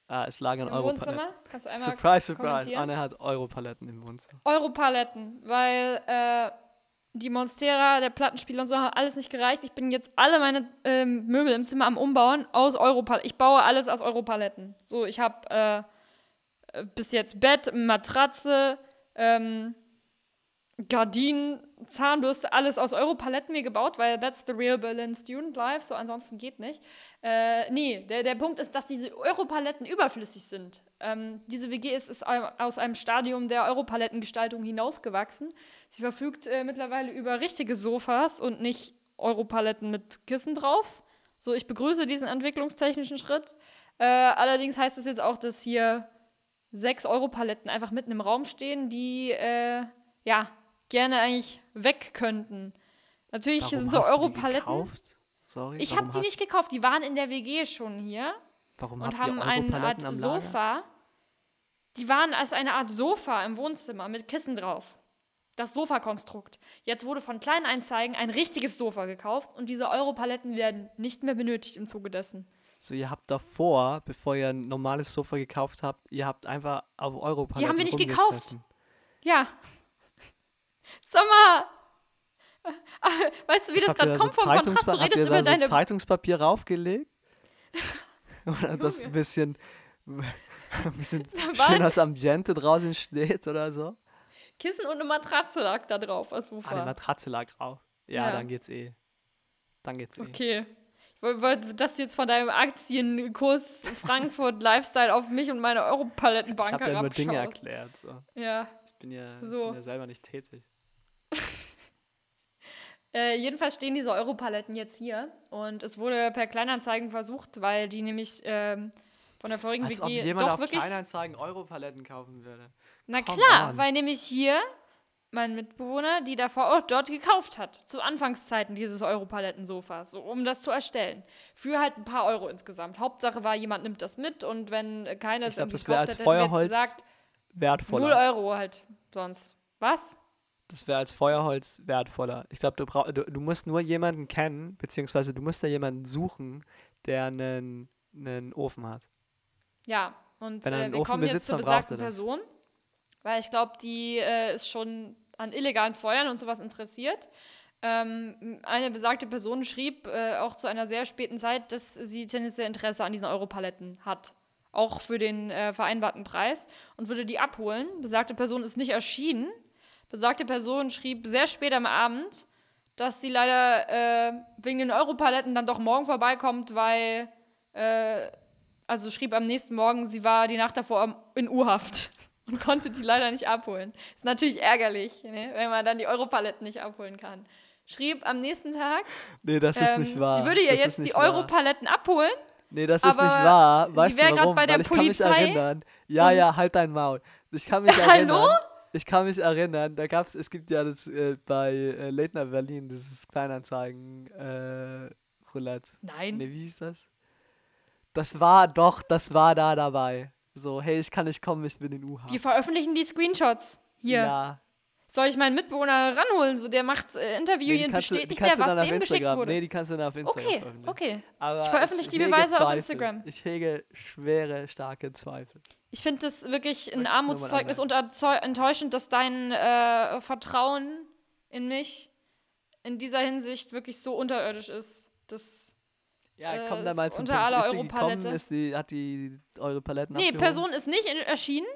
Ah, es lagern Im Europaletten. Surprise, surprise. Anne hat Europaletten im Wohnzimmer. Europaletten, weil äh, die Monstera, der Plattenspieler und so haben alles nicht gereicht. Ich bin jetzt alle meine ähm, Möbel im Zimmer am Umbauen aus Europaletten. Ich baue alles aus Europaletten. So, ich habe äh, äh, bis jetzt Bett, Matratze, ähm, Gardinen, Zahnbürste, alles aus Europaletten mir gebaut, weil that's the real Berlin Student Life, so ansonsten geht nicht. Äh, nee, der, der Punkt ist, dass diese Europaletten überflüssig sind. Ähm, diese WG ist, ist au- aus einem Stadium der Europalettengestaltung hinausgewachsen. Sie verfügt äh, mittlerweile über richtige Sofas und nicht Europaletten mit Kissen drauf. So, ich begrüße diesen entwicklungstechnischen Schritt. Äh, allerdings heißt es jetzt auch, dass hier sechs Europaletten einfach mitten im Raum stehen, die äh, ja gerne eigentlich weg könnten. Natürlich Warum sind so Europaletten. gekauft? Sorry, Ich habe die nicht gekauft, die waren in der WG schon hier Warum und haben eine Art? Sofa. Die waren als eine Art Sofa im Wohnzimmer mit Kissen drauf. Das Sofakonstrukt. Jetzt wurde von Kleinanzeigen ein richtiges Sofa gekauft und diese Europaletten werden nicht mehr benötigt im Zuge dessen. So, ihr habt davor, bevor ihr ein normales Sofa gekauft habt, ihr habt einfach auf Europaletten Die haben wir nicht gekauft. Ja. Sag mal. Ah, Weißt du, wie Was das gerade kommt so vom Kontrast? Du Zeitungspa- habt redest ihr über da so deine Zeitungspapier raufgelegt? Oder das ein bisschen, ein bisschen schön das Ambiente draußen steht oder so? Kissen und eine Matratze lag da drauf als Ah, die Sofa. Matratze lag drauf. Ja, Ja. dann geht's eh. Dann geht's eh. Okay. Ich woll- wollte, dass du jetzt von deinem Aktienkurs Frankfurt Lifestyle auf mich und meine Ich Europalettenbank habe ja nur Dinge herabschaust. erklärt. So. Ja. Ich bin ja, So. ich bin ja selber nicht tätig. Äh, jedenfalls stehen diese Europaletten jetzt hier und es wurde per Kleinanzeigen versucht, weil die nämlich ähm, von der vorigen Als ob WG jemand doch auf wirklich. Kleinanzeigen Europaletten kaufen würde. Na Come klar, on. weil nämlich hier mein Mitbewohner, die davor auch dort gekauft hat, zu Anfangszeiten dieses Europaletten-Sofas, so, um das zu erstellen. Für halt ein paar Euro insgesamt. Hauptsache war, jemand nimmt das mit und wenn äh, keiner es irgendwie gekauft als hätte, hätten wir Feuerholz jetzt gesagt, 0 Wertvoller. Euro halt sonst. Was? Das wäre als Feuerholz wertvoller. Ich glaube, du, brauch- du, du musst nur jemanden kennen, beziehungsweise du musst da jemanden suchen, der einen, einen Ofen hat. Ja, und Wenn er äh, einen wir Ofen kommen jetzt besitzt, zur dann braucht besagten er. Person, weil ich glaube, die äh, ist schon an illegalen Feuern und sowas interessiert. Ähm, eine besagte Person schrieb äh, auch zu einer sehr späten Zeit, dass sie tendenziell Interesse an diesen Europaletten hat. Auch für den äh, vereinbarten Preis und würde die abholen. Besagte Person ist nicht erschienen. Besagte Person schrieb sehr spät am Abend, dass sie leider äh, wegen den Europaletten dann doch morgen vorbeikommt, weil äh, also schrieb am nächsten Morgen, sie war die Nacht davor in U-Haft. und konnte die leider nicht abholen. Ist natürlich ärgerlich, ne, wenn man dann die Europaletten nicht abholen kann. Schrieb am nächsten Tag, Nee, das ist ähm, nicht wahr. sie würde ja das jetzt die wahr. Europaletten abholen. Nee, das ist nicht wahr. Weißt sie wäre warum? bei der Weil ich kann mich Polizei erinnern. Ja, ja, halt dein Maul. Ich kann mich Hallo? Ich kann mich erinnern, da gab's, es gibt ja das äh, bei äh, Night Berlin, dieses Kleinanzeigen äh, Roulette. Nein. Nee, wie hieß das? Das war doch, das war da dabei. So, hey, ich kann nicht kommen, ich bin in U-Haft. Die veröffentlichen die Screenshots. Hier. Ja. Soll ich meinen Mitbewohner ranholen? So, der macht äh, Interview Nee, die die bestätigt der, was auf dem geschickt wurde. Nee, die kannst du dann auf Instagram okay, veröffentlichen. okay. Aber Ich veröffentliche die hege Beweise auf Zweifel. Instagram. Ich hege schwere, starke Zweifel. Ich finde das wirklich ein Armutszeugnis und enttäuschend, dass dein äh, Vertrauen in mich in dieser Hinsicht wirklich so unterirdisch ist. Das, Ja, Äh, komm da ist mal zum unter Punkt. aller Europalette. Ist die, hat die eure Paletten nee, abgeholt? Person ist nicht erschienen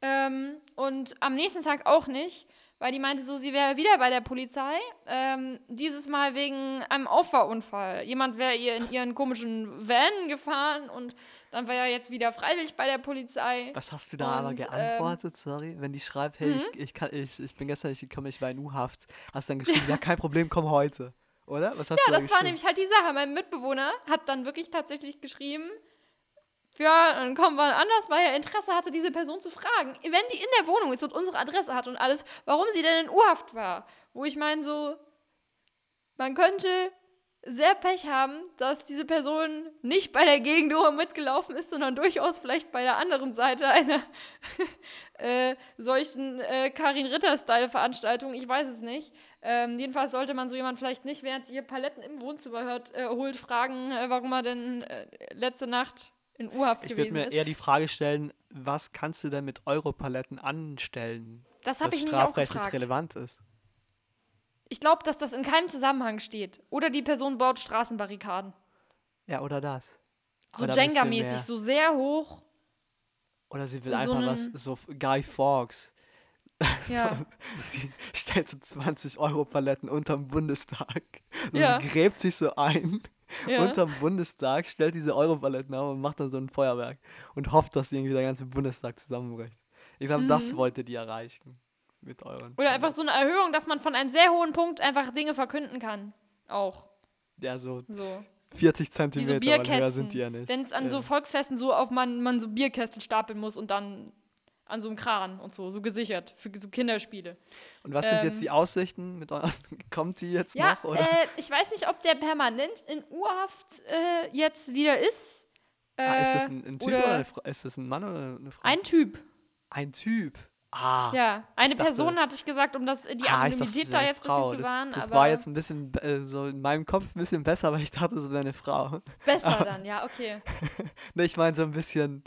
ähm, und am nächsten Tag auch nicht, weil die meinte so, sie wäre wieder bei der Polizei. Ähm, dieses Mal wegen einem Auffahrunfall. Jemand wäre ihr in ihren komischen Van gefahren und dann war er jetzt wieder freiwillig bei der Polizei. Was hast du da aber Und, ähm, geantwortet, sorry? Wenn die schreibt, hey, Mhm. ich, ich, kann, ich, ich bin gestern nicht gekommen, ich war in U-Haft. Hast du dann geschrieben, ja, kein Problem, komm heute. Oder? Was hast du Ja, da das war nämlich halt die Sache. Mein Mitbewohner hat dann wirklich tatsächlich geschrieben, ja, dann kommen wir anders, weil er Interesse hatte, diese Person zu fragen, wenn die in der Wohnung ist und unsere Adresse hat und alles, warum sie denn in U-Haft war. Wo ich meine, so, man könnte sehr Pech haben, dass diese Person nicht bei der Gegendore mitgelaufen ist, sondern durchaus vielleicht bei der anderen Seite einer äh, solchen äh, Karin Ritter-Style-Veranstaltung. Ich weiß es nicht. Ähm, jedenfalls sollte man so jemand vielleicht nicht, während ihr Paletten im Wohnzimmer hört, äh, holt, fragen, äh, warum er denn äh, letzte Nacht in U-Haft Ich würde gewesen mir ist. eher die Frage stellen, was kannst du denn mit Europaletten anstellen, Das habe das ich strafrechtlich relevant ist? Ich glaube, dass das in keinem Zusammenhang steht. Oder die Person baut Straßenbarrikaden. Ja, oder das. So Jenga-mäßig, so sehr hoch. Oder sie will so einfach was, so Guy Fawkes. Ja. Sie stellt so 20 Euro Paletten unterm Bundestag. Also Ja. Sie gräbt sich so ein Ja. unterm Bundestag, stellt diese Europaletten auf und macht dann so ein Feuerwerk und hofft, dass irgendwie der ganze Bundestag zusammenbricht. Ich glaube, das Mhm. wollte die erreichen mit euren. Oder einfach so eine Erhöhung, dass man von einem sehr hohen Punkt einfach Dinge verkünden kann. Auch. Ja, so So. 40 Wie so Zentimeter, weil Bierkästen. höher sind die ja nicht. Wenn es an Ja. so Volksfesten so auf man, man so Bierkästen stapeln muss und dann an so einem Kran und so, so gesichert für so Kinderspiele. Und was sind jetzt ähm, die Aussichten mit euren? Kommt die jetzt Ja, noch? Oder? äh, ich weiß nicht, ob der permanent in Urhaft äh, jetzt wieder ist. Äh, ah, ist das ein, ein Typ oder oder, eine Frau? Ist das ein Mann oder eine Frau? ein Typ. Ein Typ. Ah. Ja, eine dachte- Person hatte ich gesagt, um das, die Ah, dachte, Anonymität wäre da jetzt ein bisschen zu das, wahren. Das aber war jetzt ein bisschen äh, so in meinem Kopf ein bisschen besser, aber ich dachte, es wäre eine Frau. besser dann, ja, okay. ne, ich meine so ein bisschen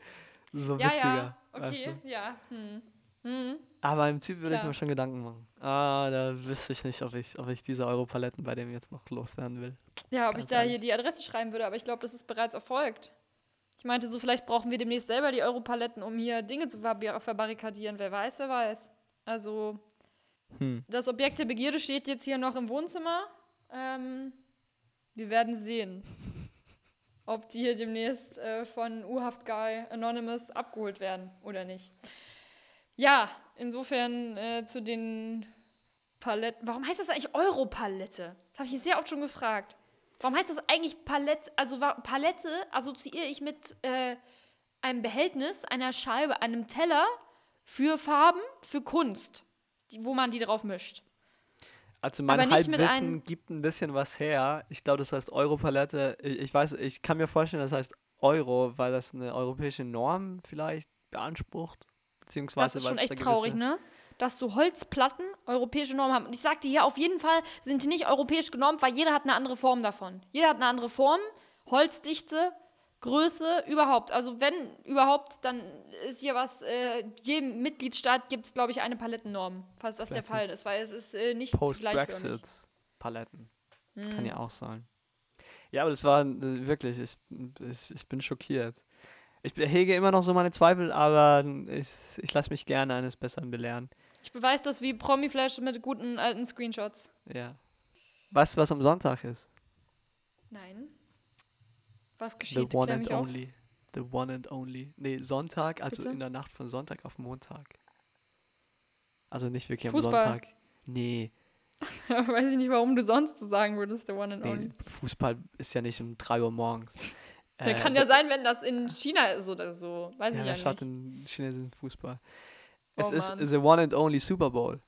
so Ja, witziger. ja, weißt okay, du? ja. Hm. Hm. Aber im Typ würde ich mir schon Gedanken machen. Ah, da wüsste ich nicht, ob ich, ob ich diese Europaletten bei dem jetzt noch loswerden will. Ja, ob Ganz ich da ehrlich. hier die Adresse schreiben würde, aber ich glaube, das ist bereits erfolgt. Ich meinte so, vielleicht brauchen wir demnächst selber die Europaletten, um hier Dinge zu verbar- verbarrikadieren. Wer weiß, wer weiß. Also, Hm. das Objekt der Begierde steht jetzt hier noch im Wohnzimmer. Ähm, wir werden sehen, ob die hier demnächst äh, von U-Haft Guy Anonymous abgeholt werden oder nicht. Ja, insofern äh, zu den Paletten. Warum heißt das eigentlich Europalette? Das habe ich sehr oft schon gefragt. Warum heißt das eigentlich Palette? Also Palette assoziiere ich mit äh, einem Behältnis, einer Scheibe, einem Teller für Farben, für Kunst, wo man die drauf mischt. Also mein Halbwissen gibt ein bisschen was her. Ich glaube, das heißt Europalette. Ich, ich weiß, ich kann mir vorstellen, das heißt Euro, weil das eine europäische Norm vielleicht beansprucht. Beziehungsweise Das ist schon echt traurig, ne? Dass so Holzplatten europäische Normen haben. Und ich sagte hier, auf jeden Fall sind die nicht europäisch genormt, weil jeder hat eine andere Form davon. Jeder hat eine andere Form, Holzdichte, Größe, überhaupt. Also wenn überhaupt, dann ist hier was, äh, jedem Mitgliedstaat gibt es, glaube ich, eine Palettennorm, falls das der Fall ist, weil es ist äh, nicht gleichförmig. Post-Brexit-Paletten. Hm. Kann ja auch sein. Ja, aber das war äh, wirklich, ich, ich, ich bin schockiert. Ich hege immer noch so meine Zweifel, aber ich, ich lasse mich gerne eines Besseren belehren. Ich beweise das wie Promiflash mit guten alten Screenshots. Ja. Weißt du, was am Sonntag ist? Nein. Was The geschieht? one Klär and mich auf. only. The one and only. Nee, Sonntag, also Bitte? in der Nacht von Sonntag auf Montag. Also nicht wirklich am Fußball. Sonntag. Nee, Weiß ich nicht, warum du sonst so sagen würdest, the one and nee, only. Fußball ist ja nicht um 3 Uhr morgens. Ja, kann ja sein, wenn das in China ist oder so. Weiß Ja, ich ja schaut nicht. den chinesischen Fußball? Oh es ist Mann. the one and only Super Bowl.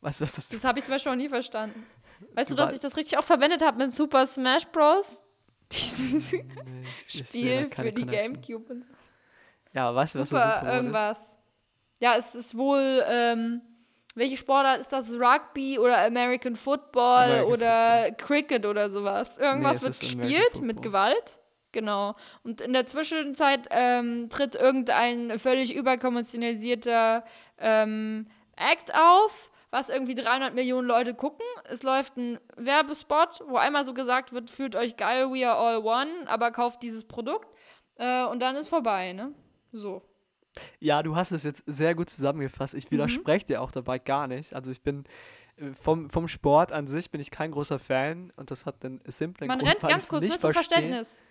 Weißt du, was das Das habe ich zum Beispiel noch nie verstanden. Weißt du, dass ich das richtig auch verwendet habe mit Super Smash Bros? Dieses Nee, Spiel für die Connection. Gamecube und so. Ja, weißt du, was der Super, irgendwas. Ja, es ist wohl, ähm, welche Sportart ist das? Rugby oder American Football American oder Cricket oder sowas. Irgendwas es wird ist gespielt mit Football. Gewalt. Genau. Und in der Zwischenzeit ähm, tritt irgendein völlig überkommerzialisierter ähm, Act auf, was irgendwie 300 Millionen Leute gucken. Es läuft ein Werbespot, wo einmal so gesagt wird, fühlt euch geil, we are all one, aber kauft dieses Produkt. Äh, und dann ist vorbei, ne? So. Ja, du hast es jetzt sehr gut zusammengefasst. Mhm. Ich widerspreche dir auch dabei gar nicht. Also ich bin äh, vom, vom Sport an sich bin ich kein großer Fan und das hat einen simplen Man Grund, rennt ganz kurz, nicht nur zum. Verständnis.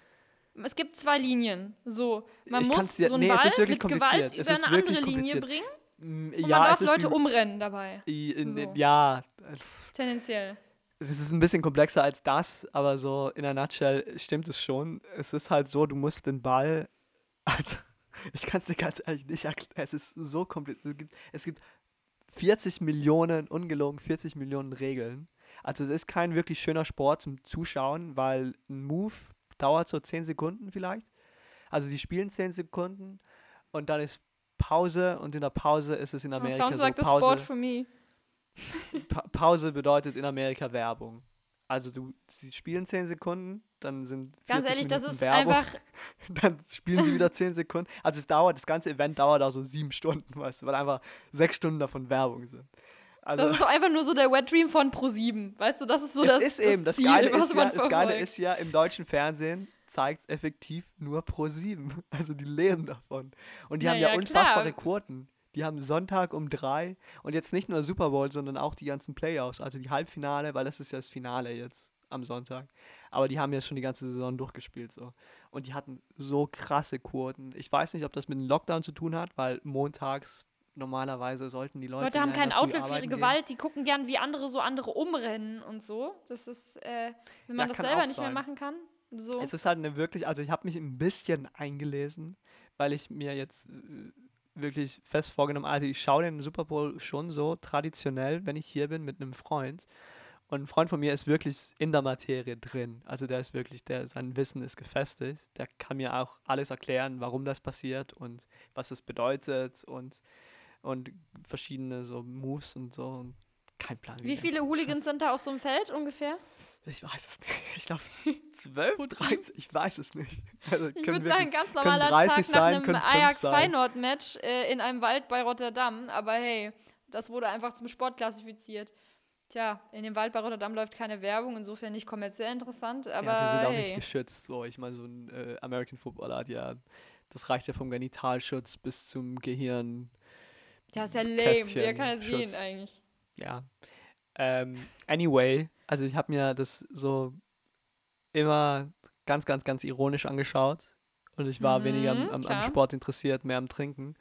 Es gibt zwei Linien. So, man Ich muss dir- so einen nee, Ball mit Gewalt über eine andere Linie bringen Mm, und ja, man darf Leute umrennen dabei. in, So. Ja, Tendenziell. es ist ein bisschen komplexer als das, aber so in der Nutshell stimmt es schon. Es ist halt so, du musst den Ball, also ich kann es dir ganz ehrlich nicht erklären, es ist so kompliziert. Es gibt, es gibt 40 Millionen, ungelogen 40 Millionen Regeln. Also es ist kein wirklich schöner Sport zum Zuschauen, weil ein Move dauert so 10 Sekunden vielleicht. Also die spielen 10 Sekunden und dann ist Pause und in der Pause ist es in Oh, Amerika sounds so like the Pause. sport for me. Pa Pause bedeutet in Amerika Werbung. Also du, sie spielen 10 Sekunden, dann sind 40 Ganz ehrlich, das Minuten ist Werbung, einfach. dann spielen sie wieder 10 Sekunden. Also es dauert, das ganze Event dauert auch so sieben Stunden, weißt du, weil einfach sechs Stunden davon Werbung sind. Also Das ist doch einfach nur so der Wet Dream von Pro7. Weißt du, das ist so das, ist eben, das Ziel, Geile was ist ja, man das Geile ist ja, im deutschen Fernsehen zeigt es effektiv nur pro 7. Also die leben davon. Und die Ja, haben ja, ja, unfassbare klar. Quoten. Die haben Sonntag um drei und jetzt nicht nur Super Bowl, sondern auch die ganzen Playoffs, also die Halbfinale, weil das ist ja das Finale jetzt am Sonntag. Aber die haben ja schon die ganze Saison durchgespielt so. Und die hatten so krasse Quoten. Ich weiß nicht, ob das mit dem Lockdown zu tun hat, weil montags normalerweise sollten die Leute. Leute haben kein Outlet für ihre arbeiten gehen. Gewalt, die gucken gern, wie andere so andere umrennen und so. Das ist, äh, wenn man Ja, das selber nicht mehr machen kann. So. Es ist halt eine wirklich, also ich habe mich ein bisschen eingelesen, weil ich mir jetzt äh, wirklich fest vorgenommen, also ich schaue den Super Bowl schon so traditionell, wenn ich hier bin mit einem Freund. Und ein Freund von mir ist wirklich in der Materie drin. Also der ist wirklich, der sein Wissen ist gefestigt. Der kann mir auch alles erklären, warum das passiert und was es bedeutet und, und verschiedene so Moves und so. Und kein Plan. wie viele Hooligans sind da auf so einem Feld ungefähr? Ich weiß es nicht. Ich glaube 12, Pro Team? 13, ich weiß es nicht. Also Ich würde sagen, ganz normaler 30 Tag nach einem. Ajax-Feyenoord-Match äh, in einem Wald bei Rotterdam. Aber hey, das wurde einfach zum Sport klassifiziert. Tja, in dem Wald bei Rotterdam läuft keine Werbung, insofern nicht kommerziell interessant, aber ja, die sind auch hey. nicht geschützt. So, ich meine, so ein äh, American Footballer hat ja, das reicht ja vom Genitalschutz bis zum Gehirn. Ja, ist ja lame. Kästchen, Wer kann das sehen eigentlich? Ja. Ähm, anyway, also ich habe mir das so immer ganz, ganz, ganz ironisch angeschaut. Und ich war weniger am, Mhm, am, am. Sport interessiert, mehr am Trinken.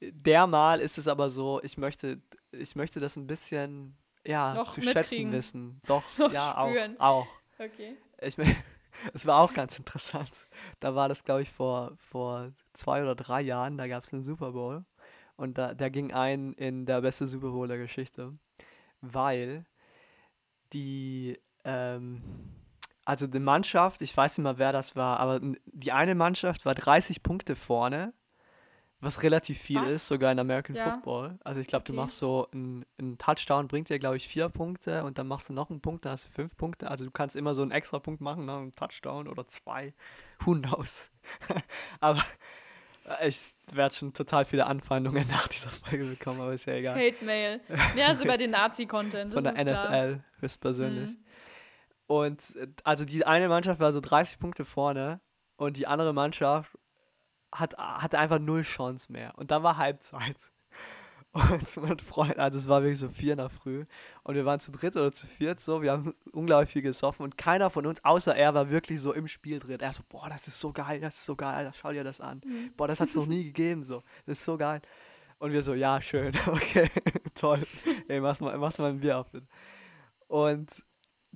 Dermal ist es aber so, ich möchte, ich möchte das ein bisschen, ja, Noch zu schätzen wissen. Doch, Noch ja, spüren. auch. Auch. Okay. Ich mein, es war auch ganz interessant. Da war das, glaube ich, vor, vor zwei oder drei Jahren, da gab es einen Super Bowl. Und da, der ging ein in der beste Super Bowl der Geschichte. Weil die, ähm, also die Mannschaft, ich weiß nicht mal, wer das war, aber die eine Mannschaft war 30 Punkte vorne, was relativ viel Was? ist, sogar in American Ja. Football. Also ich glaube, du Okay. machst so einen Touchdown, bringt dir, glaube ich, vier Punkte und dann machst du noch einen Punkt, dann hast du fünf Punkte. Also du kannst immer so einen extra Punkt machen, ne? einen Touchdown oder zwei. Who knows? aber ich werde schon total viele Anfeindungen nach dieser Folge bekommen, aber ist ja egal. Hate Mail. Mehr als über den Nazi-Content. Von der. NFL höchstpersönlich. Mhm. Und äh, also die eine Mannschaft war so 30 Punkte vorne und die andere Mannschaft hat, hatte einfach null Chance mehr. Und dann war Halbzeit. Und mein Freund, also es war wirklich so vier der Früh. Und wir waren zu dritt oder zu viert so. Wir haben unglaublich viel gesoffen. Und keiner von uns, außer er, war wirklich so im Spiel drin. Er so, boah, das ist so geil, das ist so geil, Alter, schau dir das an. Mhm. Boah, das hat es noch nie gegeben. So, das ist so geil. Und wir so, ja, schön, okay, toll. Ey, mach's mal, mach's mal ein Bier auf. Und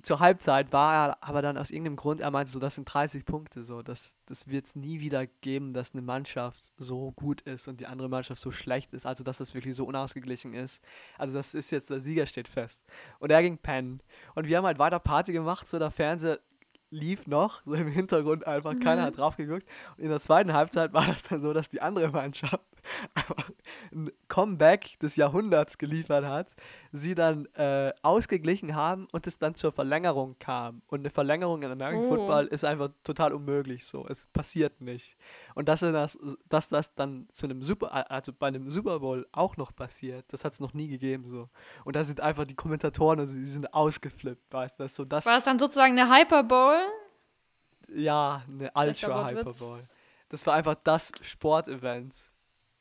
zur Halbzeit war er aber dann aus irgendeinem Grund, er meinte so, das sind 30 Punkte, so, das, das wird es nie wieder geben, dass eine Mannschaft so gut ist und die andere Mannschaft so schlecht ist, also dass das wirklich so unausgeglichen ist. Also das ist jetzt, der Sieger steht fest. Und er ging pennen. Und wir haben halt weiter Party gemacht, so der Fernseher lief noch, so im Hintergrund einfach, keiner hat drauf geguckt. Und in der zweiten Halbzeit war das dann so, dass die andere Mannschaft ein Comeback des Jahrhunderts geliefert hat, sie dann äh, ausgeglichen haben und es dann zur Verlängerung kam. Und eine Verlängerung in American Oh. Football ist einfach total unmöglich so. Es passiert nicht. Und dass das, dass das dann zu einem Super, also bei einem Super Bowl auch noch passiert, das hat es noch nie gegeben so. Und da sind einfach die Kommentatoren, also die sind ausgeflippt, weißt du, so das, War es dann sozusagen eine Hyperbowl? ja, eine Schlechter Ultra Wortwitz. Hyperball. Das war einfach das Sportevent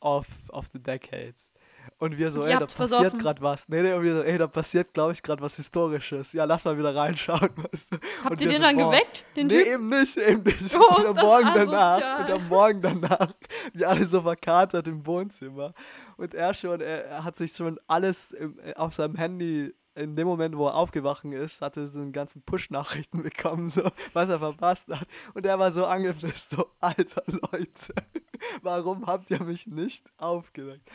of, of the decades. Und wir so, Und ey, da passiert gerade was. Nee, nee, und wir so, ey, da passiert, glaube ich, gerade was Historisches. Ja, lass mal wieder reinschauen, weißt du. Habt Und ihr den so, dann boah, geweckt, den nee, Typ? eben nicht, eben nicht. Oh, und am Morgen danach, und am Morgen danach, wir alle so verkatert im Wohnzimmer. Und er schon, er, er hat sich schon alles im, äh, auf seinem Handy, in dem Moment, wo er aufgewachen ist, hatte so einen ganzen Push-Nachrichten bekommen, so, was er verpasst hat. Und er war so angepisst, so, alter Leute, warum habt ihr mich nicht aufgeweckt?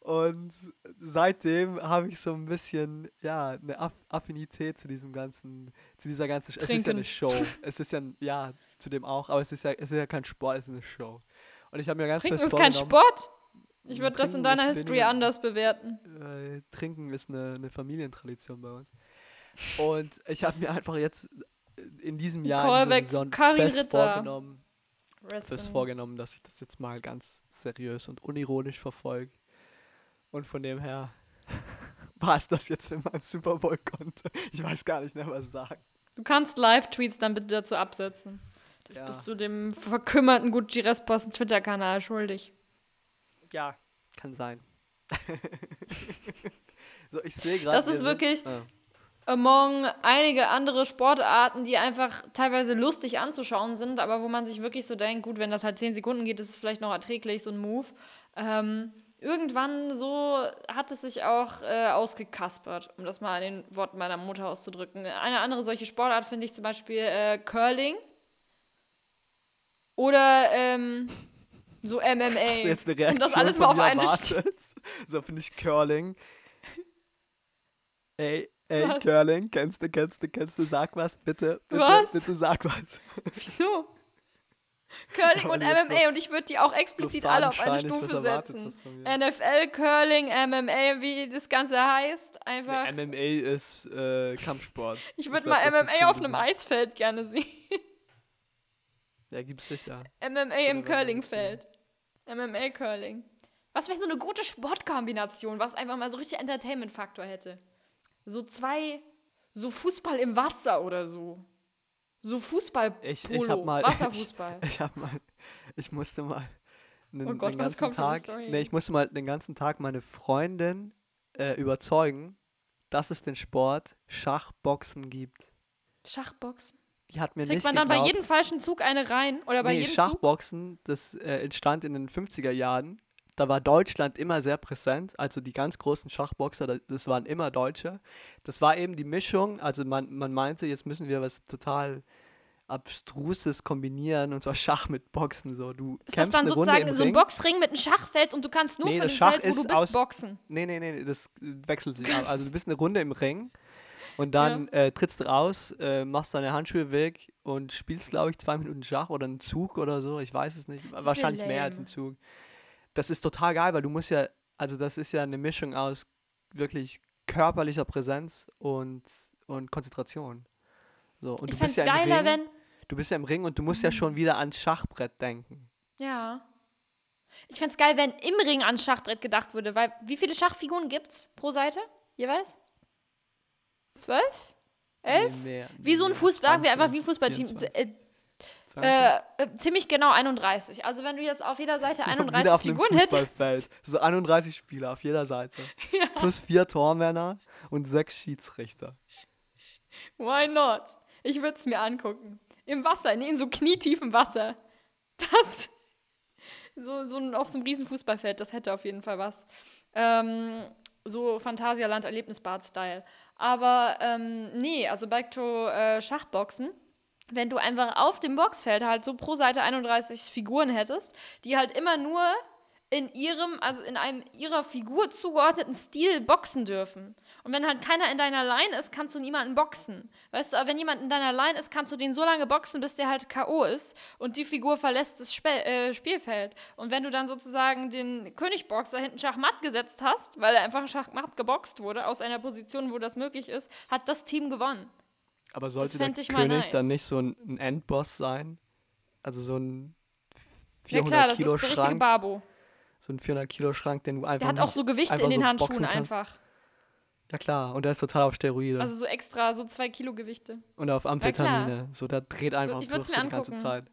Und seitdem habe ich so ein bisschen, ja, eine Aff Affinität zu diesem ganzen, zu dieser ganzen, es ist ja Trinken. eine Show. Es ist ja, ja, zu dem auch, aber es ist ja, es ist ja kein Sport, es ist eine Show. Und ich habe mir ganz Trinken ist kein Sport? Ich würde das in deiner History weniger- anders bewerten. äh, Trinken ist eine, eine Familientradition bei uns. Und ich habe mir einfach jetzt in diesem Jahr in dieser Callbacks Saison fest Ritter. vorgenommen, Rest fest in- vorgenommen, dass ich das jetzt mal ganz seriös und unironisch verfolge. Und von dem her war es das jetzt mit meinem Super Bowl Konto. Ich weiß gar nicht mehr, was sagen. Du kannst Live-Tweets dann bitte dazu absetzen. Das Ja. bist du dem verkümmerten Gucci Restposten Twitter-Kanal schuldig. Ja, kann sein. so, ich sehe gerade. Das ist sind- wirklich Ah. among einige andere Sportarten, die einfach teilweise lustig anzuschauen sind, aber wo man sich wirklich so denkt, gut, wenn das halt 10 Sekunden geht, ist es vielleicht noch erträglich, so ein Move. Ähm, irgendwann so hat es sich auch äh, ausgekaspert, um das mal in den Worten meiner Mutter auszudrücken. Eine andere solche Sportart finde ich zum Beispiel äh, Curling oder ähm, so MMA. Hast du jetzt eine Reaktion Und das alles mal auf eine erwartet? So finde ich Curling. Ey, ey, Was? Curling, kennst du, kennst du, kennst du, sag was, bitte, bitte, Was? bitte sag was. Wieso? Curling Aber und jetzt so- MMA und ich würde die auch explizit alle auf eine Stufe setzen. NFL, Curling, MMA, wie das Ganze heißt. Einfach. Nee, MMA ist äh, Kampfsport. ich würde mal MMA auf ein einem Eisfeld gerne sehen. Ja, gibt's sicher. MMA im so Curlingfeld. MMA Curling. Was wäre so eine gute Sportkombination, was einfach mal so richtig Entertainment-Faktor hätte? So zwei, so Fußball im Wasser oder so. So Fußball, Ich, Polo, ich hab mal. Wasserfußball. Ich, ich hab mal. Ich musste mal. Den, Oh Gott, den ganzen Tag. Nee, ich musste mal den ganzen Tag meine Freundin äh, überzeugen, dass es den Sport Schachboxen gibt. Schachboxen. Die hat mir Kriegt nicht man dann bei jedem falschen Zug eine rein? Oder bei nee, jedem Zug? Schachboxen, das äh, entstand in den 50er Jahren. Da war Deutschland immer sehr präsent. Also die ganz großen Schachboxer, da- das waren immer Deutsche. Das war eben die Mischung. Also man, man meinte, jetzt müssen wir was total Abstruses kombinieren und zwar Schach mit Boxen. So. Du Ist das kämpfst dann eine Runde sozusagen im so ein Ring. Boxring mit einem Schachfeld und du kannst nur Nee, für das den Schach Feld, wo du ist bist, boxen? Nee, nee, nee, das wechselt sich ab. Also du bist eine Runde im Ring und dann äh, trittst du raus, äh, machst deine Handschuhe weg und spielst, glaube ich, zwei Minuten Schach oder einen Zug oder so. Ich weiß es nicht. ja Wahrscheinlich mehr als lame. ein Zug. Das ist total geil, weil du musst ja, also das ist ja eine Mischung aus wirklich körperlicher Präsenz und, und Konzentration. So, und Ich du bist es ja im geiler, Ring, wenn. Mhm. du bist ja im Ring und du musst ja schon wieder ans Schachbrett denken. Ja. Ich fände es geil, wenn im Ring ans Schachbrett gedacht würde, weil wie viele Schachfiguren gibt's pro Seite jeweils? Zwölf? Elf? Nee, mehr, Wie so ein Fußball, sagen wir einfach 20, wie ein Fußballteam. 24, Äh, 22. äh, äh, ziemlich genau 31. Also wenn du jetzt auf jeder Seite So, 31 wieder auf Figuren hättest. So 31 Spieler auf jeder Seite. Plus vier Tormänner und sechs Schiedsrichter. Why not? Ich würde es mir angucken. Im Wasser, nee, in so knietiefem Wasser. Das, so, so auf so einem riesen Fußballfeld, das hätte auf jeden Fall was. Ähm, so Phantasialand Erlebnisbad-Style. Aber ähm, nee, also back to äh, Schachboxen. Wenn du einfach auf dem Boxfeld halt so pro Seite 31 Figuren hättest, die halt immer nur in ihrem, also in einem ihrer Figur zugeordneten Stil boxen dürfen. Und wenn halt keiner in deiner Line ist, kannst du niemanden boxen. Weißt du, aber wenn jemand in deiner Line ist, kannst du den so lange boxen, bis der halt K.O. ist und die Figur verlässt das Spe äh, Spielfeld. Und wenn du dann sozusagen den Königboxer hinten Schachmatt gesetzt hast, weil er einfach Schachmatt geboxt wurde, aus einer Position, wo das möglich ist, hat das Team gewonnen. Aber sollte der König nice. dann nicht so ein, Endboss sein? Also so ein 400 Ja klar, das Kilo ist der richtige Schrank, Babo. So ein 400 Kilo Schrank, den du einfach Der hat auch so Gewichte in den so Handschuhen einfach. Ja klar, und der ist total auf Steroide Also so extra, so zwei Kilo Gewichte. und auf. Amphetamine. So, der dreht einfach Ich durch die ganze. Zeit.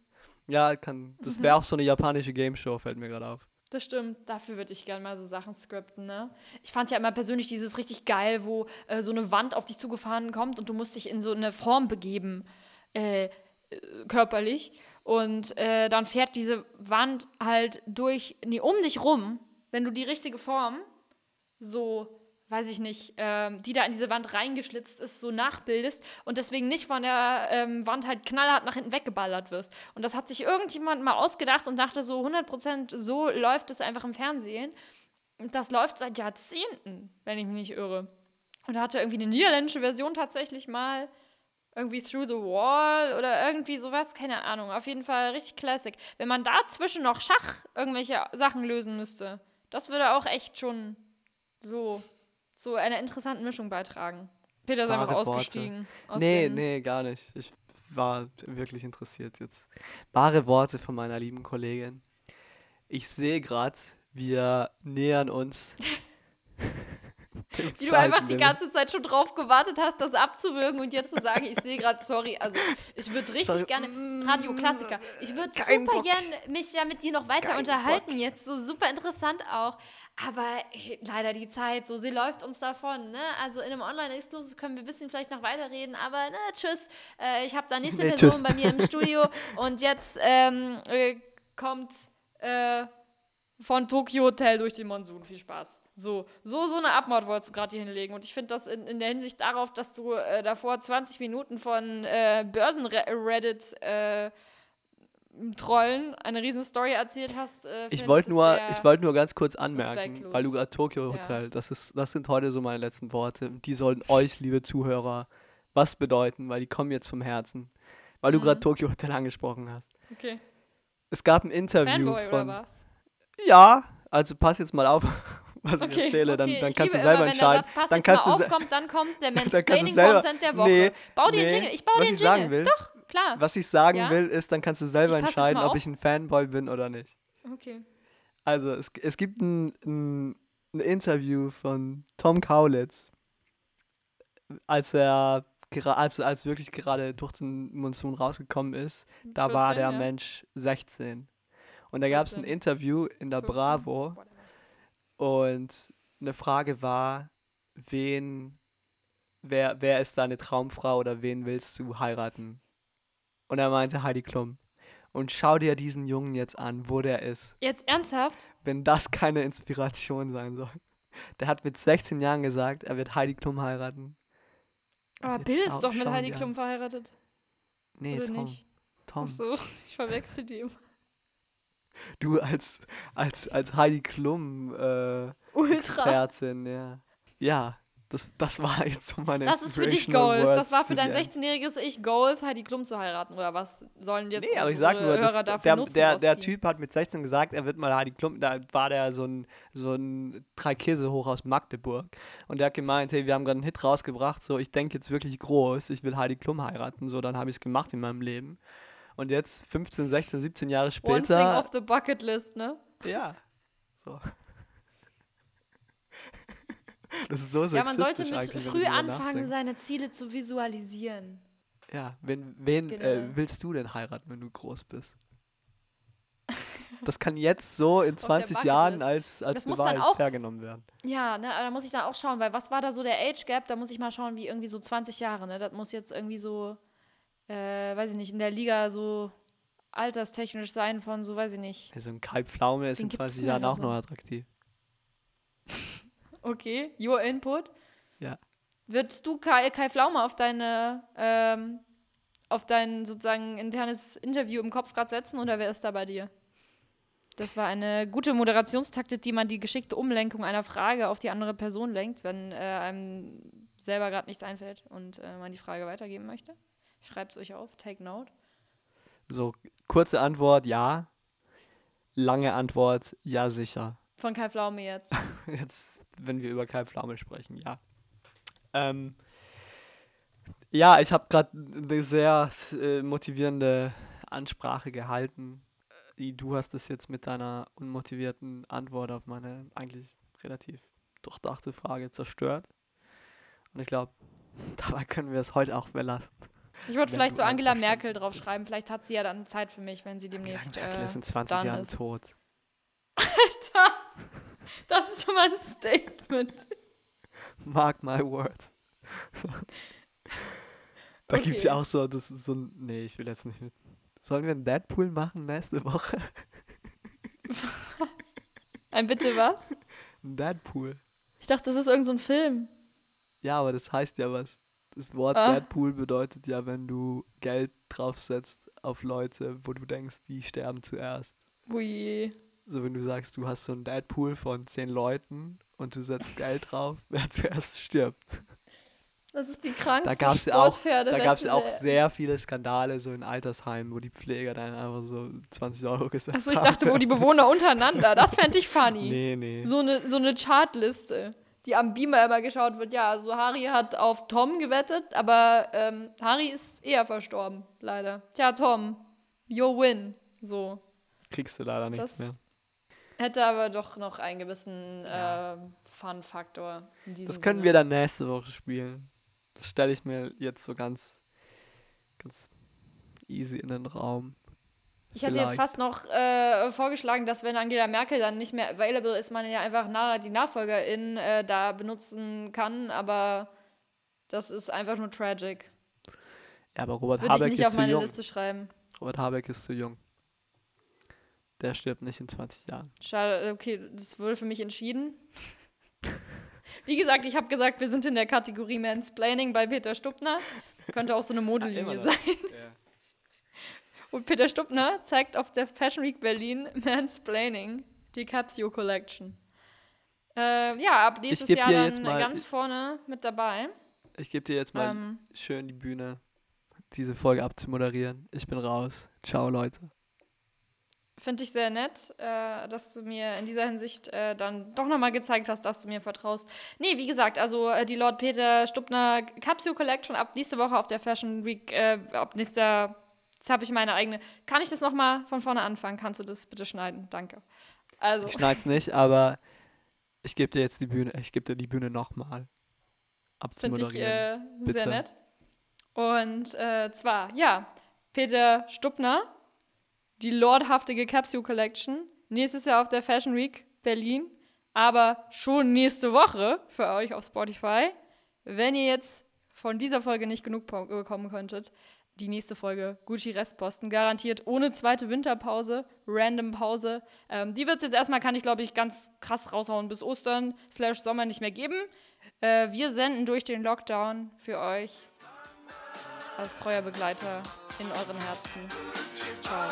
Ja, kann. Das Mhm. wäre auch so eine japanische Game Show, fällt mir gerade auf. Das stimmt, dafür würde ich gerne mal so Sachen skripten, ne? Ich fand ja immer persönlich dieses richtig geil, wo äh, so eine Wand auf dich zugefahren kommt und du musst dich in so eine Form begeben, äh, äh, körperlich. Und äh, dann fährt diese Wand halt durch, nee, um dich rum, wenn du die richtige Form so, weiß ich nicht, ähm, die da in diese Wand reingeschlitzt ist, so nachbildest und deswegen nicht von der ähm, Wand halt knallhart nach hinten weggeballert wirst. Und das hat sich irgendjemand mal ausgedacht und dachte so 100% so läuft es einfach im Fernsehen. Und das läuft seit Jahrzehnten, wenn ich mich nicht irre. Und da hatte irgendwie eine niederländische Version tatsächlich mal irgendwie Through the Wall oder irgendwie sowas, keine Ahnung. Auf jeden Fall richtig Classic. Wenn man dazwischen noch Schach irgendwelche Sachen lösen müsste, das würde auch echt schon so zu einer interessanten Mischung beitragen. Peter ist einfach Wahre Worte. ausgestiegen. Aus Nee, nee, gar nicht. Ich war wirklich interessiert jetzt. Wahre Worte von meiner lieben Kollegin. Ich sehe gerade, wir nähern uns. dem Wie du einfach die ganze Zeit schon drauf gewartet hast, das abzuwürgen und jetzt zu sagen, ich sehe gerade, sorry, also ich würde richtig Sorry. gerne, Radioklassiker, ich würde super gerne mich ja mit dir noch weiter Kein unterhalten Bock. jetzt, so super interessant auch, aber äh, leider die Zeit, so sie läuft uns davon, ne, also in einem Online-Exklusiv können wir ein bisschen vielleicht noch weiterreden, aber ne, tschüss, äh, ich habe da nächste Nee, Person tschüss. bei mir im Studio und jetzt ähm, äh, kommt äh, von Tokyo Hotel durch den Monsun. Viel Spaß. So, so, so eine Abmord wolltest du gerade hier hinlegen. Und ich finde das in, in der Hinsicht darauf, dass du äh, davor 20 Minuten von äh, Börsen-Reddit äh, Trollen eine riesen Story erzählt hast. Äh, Ich wollte nur, ich wollte nur ganz kurz anmerken, weil du gerade Tokyo Ja. Hotel, das ist, das sind heute so meine letzten Worte. Die sollten euch, liebe Zuhörer, was bedeuten, weil die kommen jetzt vom Herzen. Weil du Mhm. gerade Tokyo Hotel angesprochen hast. Okay. Es gab ein Interview Fanboy von. oder was? Ja, also pass jetzt mal auf, was ich Okay, erzähle, okay. dann, dann ich kannst du selber immer, entscheiden. Wenn der Satz dann kannst du aufkommt, dann kommt der Mansplaining-Content der Woche. Nee, bau dir nee. Jingle. Ich baue Was dir einen ich sagen Jingle. will- Doch, klar. Was ich sagen Ja? will, ist, dann kannst du selber Ich entscheiden, ob ich ein Fanboy bin oder nicht. Okay. Also, es, es gibt ein, ein, ein Interview von Tom Kaulitz, als er als, als wirklich gerade durch den Monsun rausgekommen ist. Da war 14, der ja. Mensch 16. Und da gab es ein 14. Interview in der 14, Bravo. Und eine Frage war, wen, wer, wer ist deine Traumfrau oder wen willst du heiraten? Und er meinte Heidi Klum. Und schau dir diesen Jungen jetzt an, wo der ist Jetzt ernsthaft? wenn das keine Inspiration sein soll. Der hat mit 16 Jahren gesagt, er wird Heidi Klum heiraten. Aber Bill ist doch mit Heidi Klum an. verheiratet. Nee, oder Tom. nicht? Tom. Achso, ich verwechsel die immer. Du als, als, als Heidi Klum äh. Expertin, ja. Ja, das, das war jetzt so meine Das ist für dich Goals. Das words war zu für dein dir. 16-jähriges Ich Goals, Heidi Klum zu heiraten. Oder was sollen jetzt Nee, aber ich sag nur, das, Hörer dafür der, der, der? Typ hat mit 16 gesagt, er wird mal Heidi Klum, da war der so ein, so ein Dreikäse hoch aus Magdeburg. Und der hat gemeint, hey, wir haben gerade einen Hit rausgebracht, so, ich denke jetzt wirklich groß, ich will Heidi Klum heiraten, so, dann habe ich es gemacht in meinem Leben. Und jetzt, 15, 16, 17 Jahre One thing später, off the bucket list, ne? ja, so. Das ist so Ja, man sollte mit früh anfangen, seine Ziele zu visualisieren. Ja, wen, wen Generell. äh, willst du denn heiraten, wenn du groß bist? Das kann jetzt so in 20 Jahren als, als Das muss dann Beweis auch- hergenommen werden. Ja, ne, aber da muss ich dann auch schauen, weil was war da so der Age Gap? Da muss ich mal schauen, wie irgendwie so 20 Jahre, ne? Das muss jetzt irgendwie so, äh, weiß ich nicht, in der Liga so alterstechnisch sein von, so weiß ich nicht. Also ein Kai Pflaume ist Den in gibt's 20 nicht Jahren auch so. noch attraktiv. Okay, your input. Ja. Würdest du Kai, Kai Pflaume auf deine, ähm, auf dein sozusagen internes Interview im Kopf gerade setzen oder wer ist da bei dir? Das war eine gute Moderationstaktik, die man die geschickte Umlenkung einer Frage auf die andere Person lenkt, wenn äh, einem selber gerade nichts einfällt und äh, man die Frage weitergeben möchte. Schreibt es euch auf, take note. So, kurze Antwort, ja. Lange Antwort, ja, sicher. Von Kai Pflaume jetzt. Jetzt, wenn wir über Kai Pflaume sprechen, ja. Ähm, ja, ich habe gerade eine sehr äh, motivierende Ansprache gehalten. Äh, Du hast es jetzt mit deiner unmotivierten Antwort auf meine eigentlich relativ durchdachte Frage zerstört. Und ich glaube, dabei können wir es heute auch belassen. Ich würde vielleicht so Angela Merkel draufschreiben. Vielleicht hat sie ja dann Zeit für mich, wenn sie demnächst. Merkel Äh, ist in 20 dann Jahren ist. tot. Alter, das ist schon mal ein Statement. Mark my words. So. Da gibt es ja Okay. auch so, das ist so ein. Nee, ich will jetzt nicht mit. Sollen wir einen Deadpool machen nächste Woche? Ein bitte was? Ein Deadpool. Ich dachte, das ist irgendein so ein Film. Ja, aber das heißt ja was. Das Wort Ah. Deadpool bedeutet ja, wenn du Geld draufsetzt auf Leute, wo du denkst, die sterben zuerst. Ui. So, wenn du sagst, du hast so einen Deadpool von zehn Leuten und du setzt Geld drauf, wer zuerst stirbt. Das ist die Da krankste gab es ja auch, Sportpferde. da gab's ja auch sehr viele Skandale so in Altersheimen, wo die Pfleger dann einfach so 20 Euro gesetzt Achso, ich haben. dachte, wo die Bewohner untereinander. Das fände ich funny. Nee, nee. So eine so eine Chartliste, die am Beamer immer geschaut wird. Ja, also Harry hat auf Tom gewettet, aber ähm, Harry ist eher verstorben, leider. Tja, Tom, your win. So. Kriegst du leider nichts Das mehr. hätte aber doch noch einen gewissen Ja. ähm, Fun-Faktor. Das können Sinne. wir dann nächste Woche spielen. Das stelle ich mir jetzt so ganz, ganz easy in den Raum. Ich hätte jetzt fast noch äh, vorgeschlagen, dass wenn Angela Merkel dann nicht mehr available ist, man ja einfach na die Nachfolgerin äh, da benutzen kann, aber das ist einfach nur tragic. Ja, aber Robert Würde ich Habeck nicht ist auf zu meine jung. Liste schreiben. Robert Habeck ist zu jung. Der stirbt nicht in 20 Jahren. Schade, okay, das wurde für mich entschieden. Wie gesagt, ich habe gesagt, wir sind in der Kategorie Mansplaining bei Peter Stubner. Könnte auch so eine Modelinie sein. Und Peter Stubner zeigt auf der Fashion Week Berlin Mansplaining, die Capsio Collection. Äh, ja, ab nächstes Jahr dann mal- ganz vorne mit dabei. Ich gebe dir jetzt mal Ähm, schön die Bühne, diese Folge abzumoderieren. Ich bin raus. Ciao, Leute. Finde ich sehr nett, äh, dass du mir in dieser Hinsicht äh, dann doch nochmal gezeigt hast, dass du mir vertraust. Nee, wie gesagt, also äh, die Lord Peter Stubner Capsule Collection ab nächste Woche auf der Fashion Week, äh, ab nächster, jetzt habe ich meine eigene. Kann ich das nochmal von vorne anfangen? Kannst du das bitte schneiden? Danke. Also, Ich schneid's nicht, aber ich gebe dir jetzt die Bühne, ich gebe dir die Bühne nochmal finde ich abzumoderieren. äh, Bitte. sehr nett. Und äh, zwar, ja, Peter Stubner, die lordhaftige Capsule Collection, nächstes Jahr auf der Fashion Week Berlin, aber schon nächste Woche für euch auf Spotify. Wenn ihr jetzt von dieser Folge nicht genug bekommen könntet, die nächste Folge Gucci Restposten, garantiert ohne zweite Winterpause, random Pause. Ähm, die wird es jetzt erstmal, kann ich glaube ich ganz krass raushauen, bis Ostern slash Sommer nicht mehr geben. Äh, wir senden durch den Lockdown für euch als treuer Begleiter in euren Herzen. Ciao.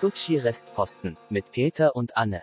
Gucci Restposten mit Peter und Anne.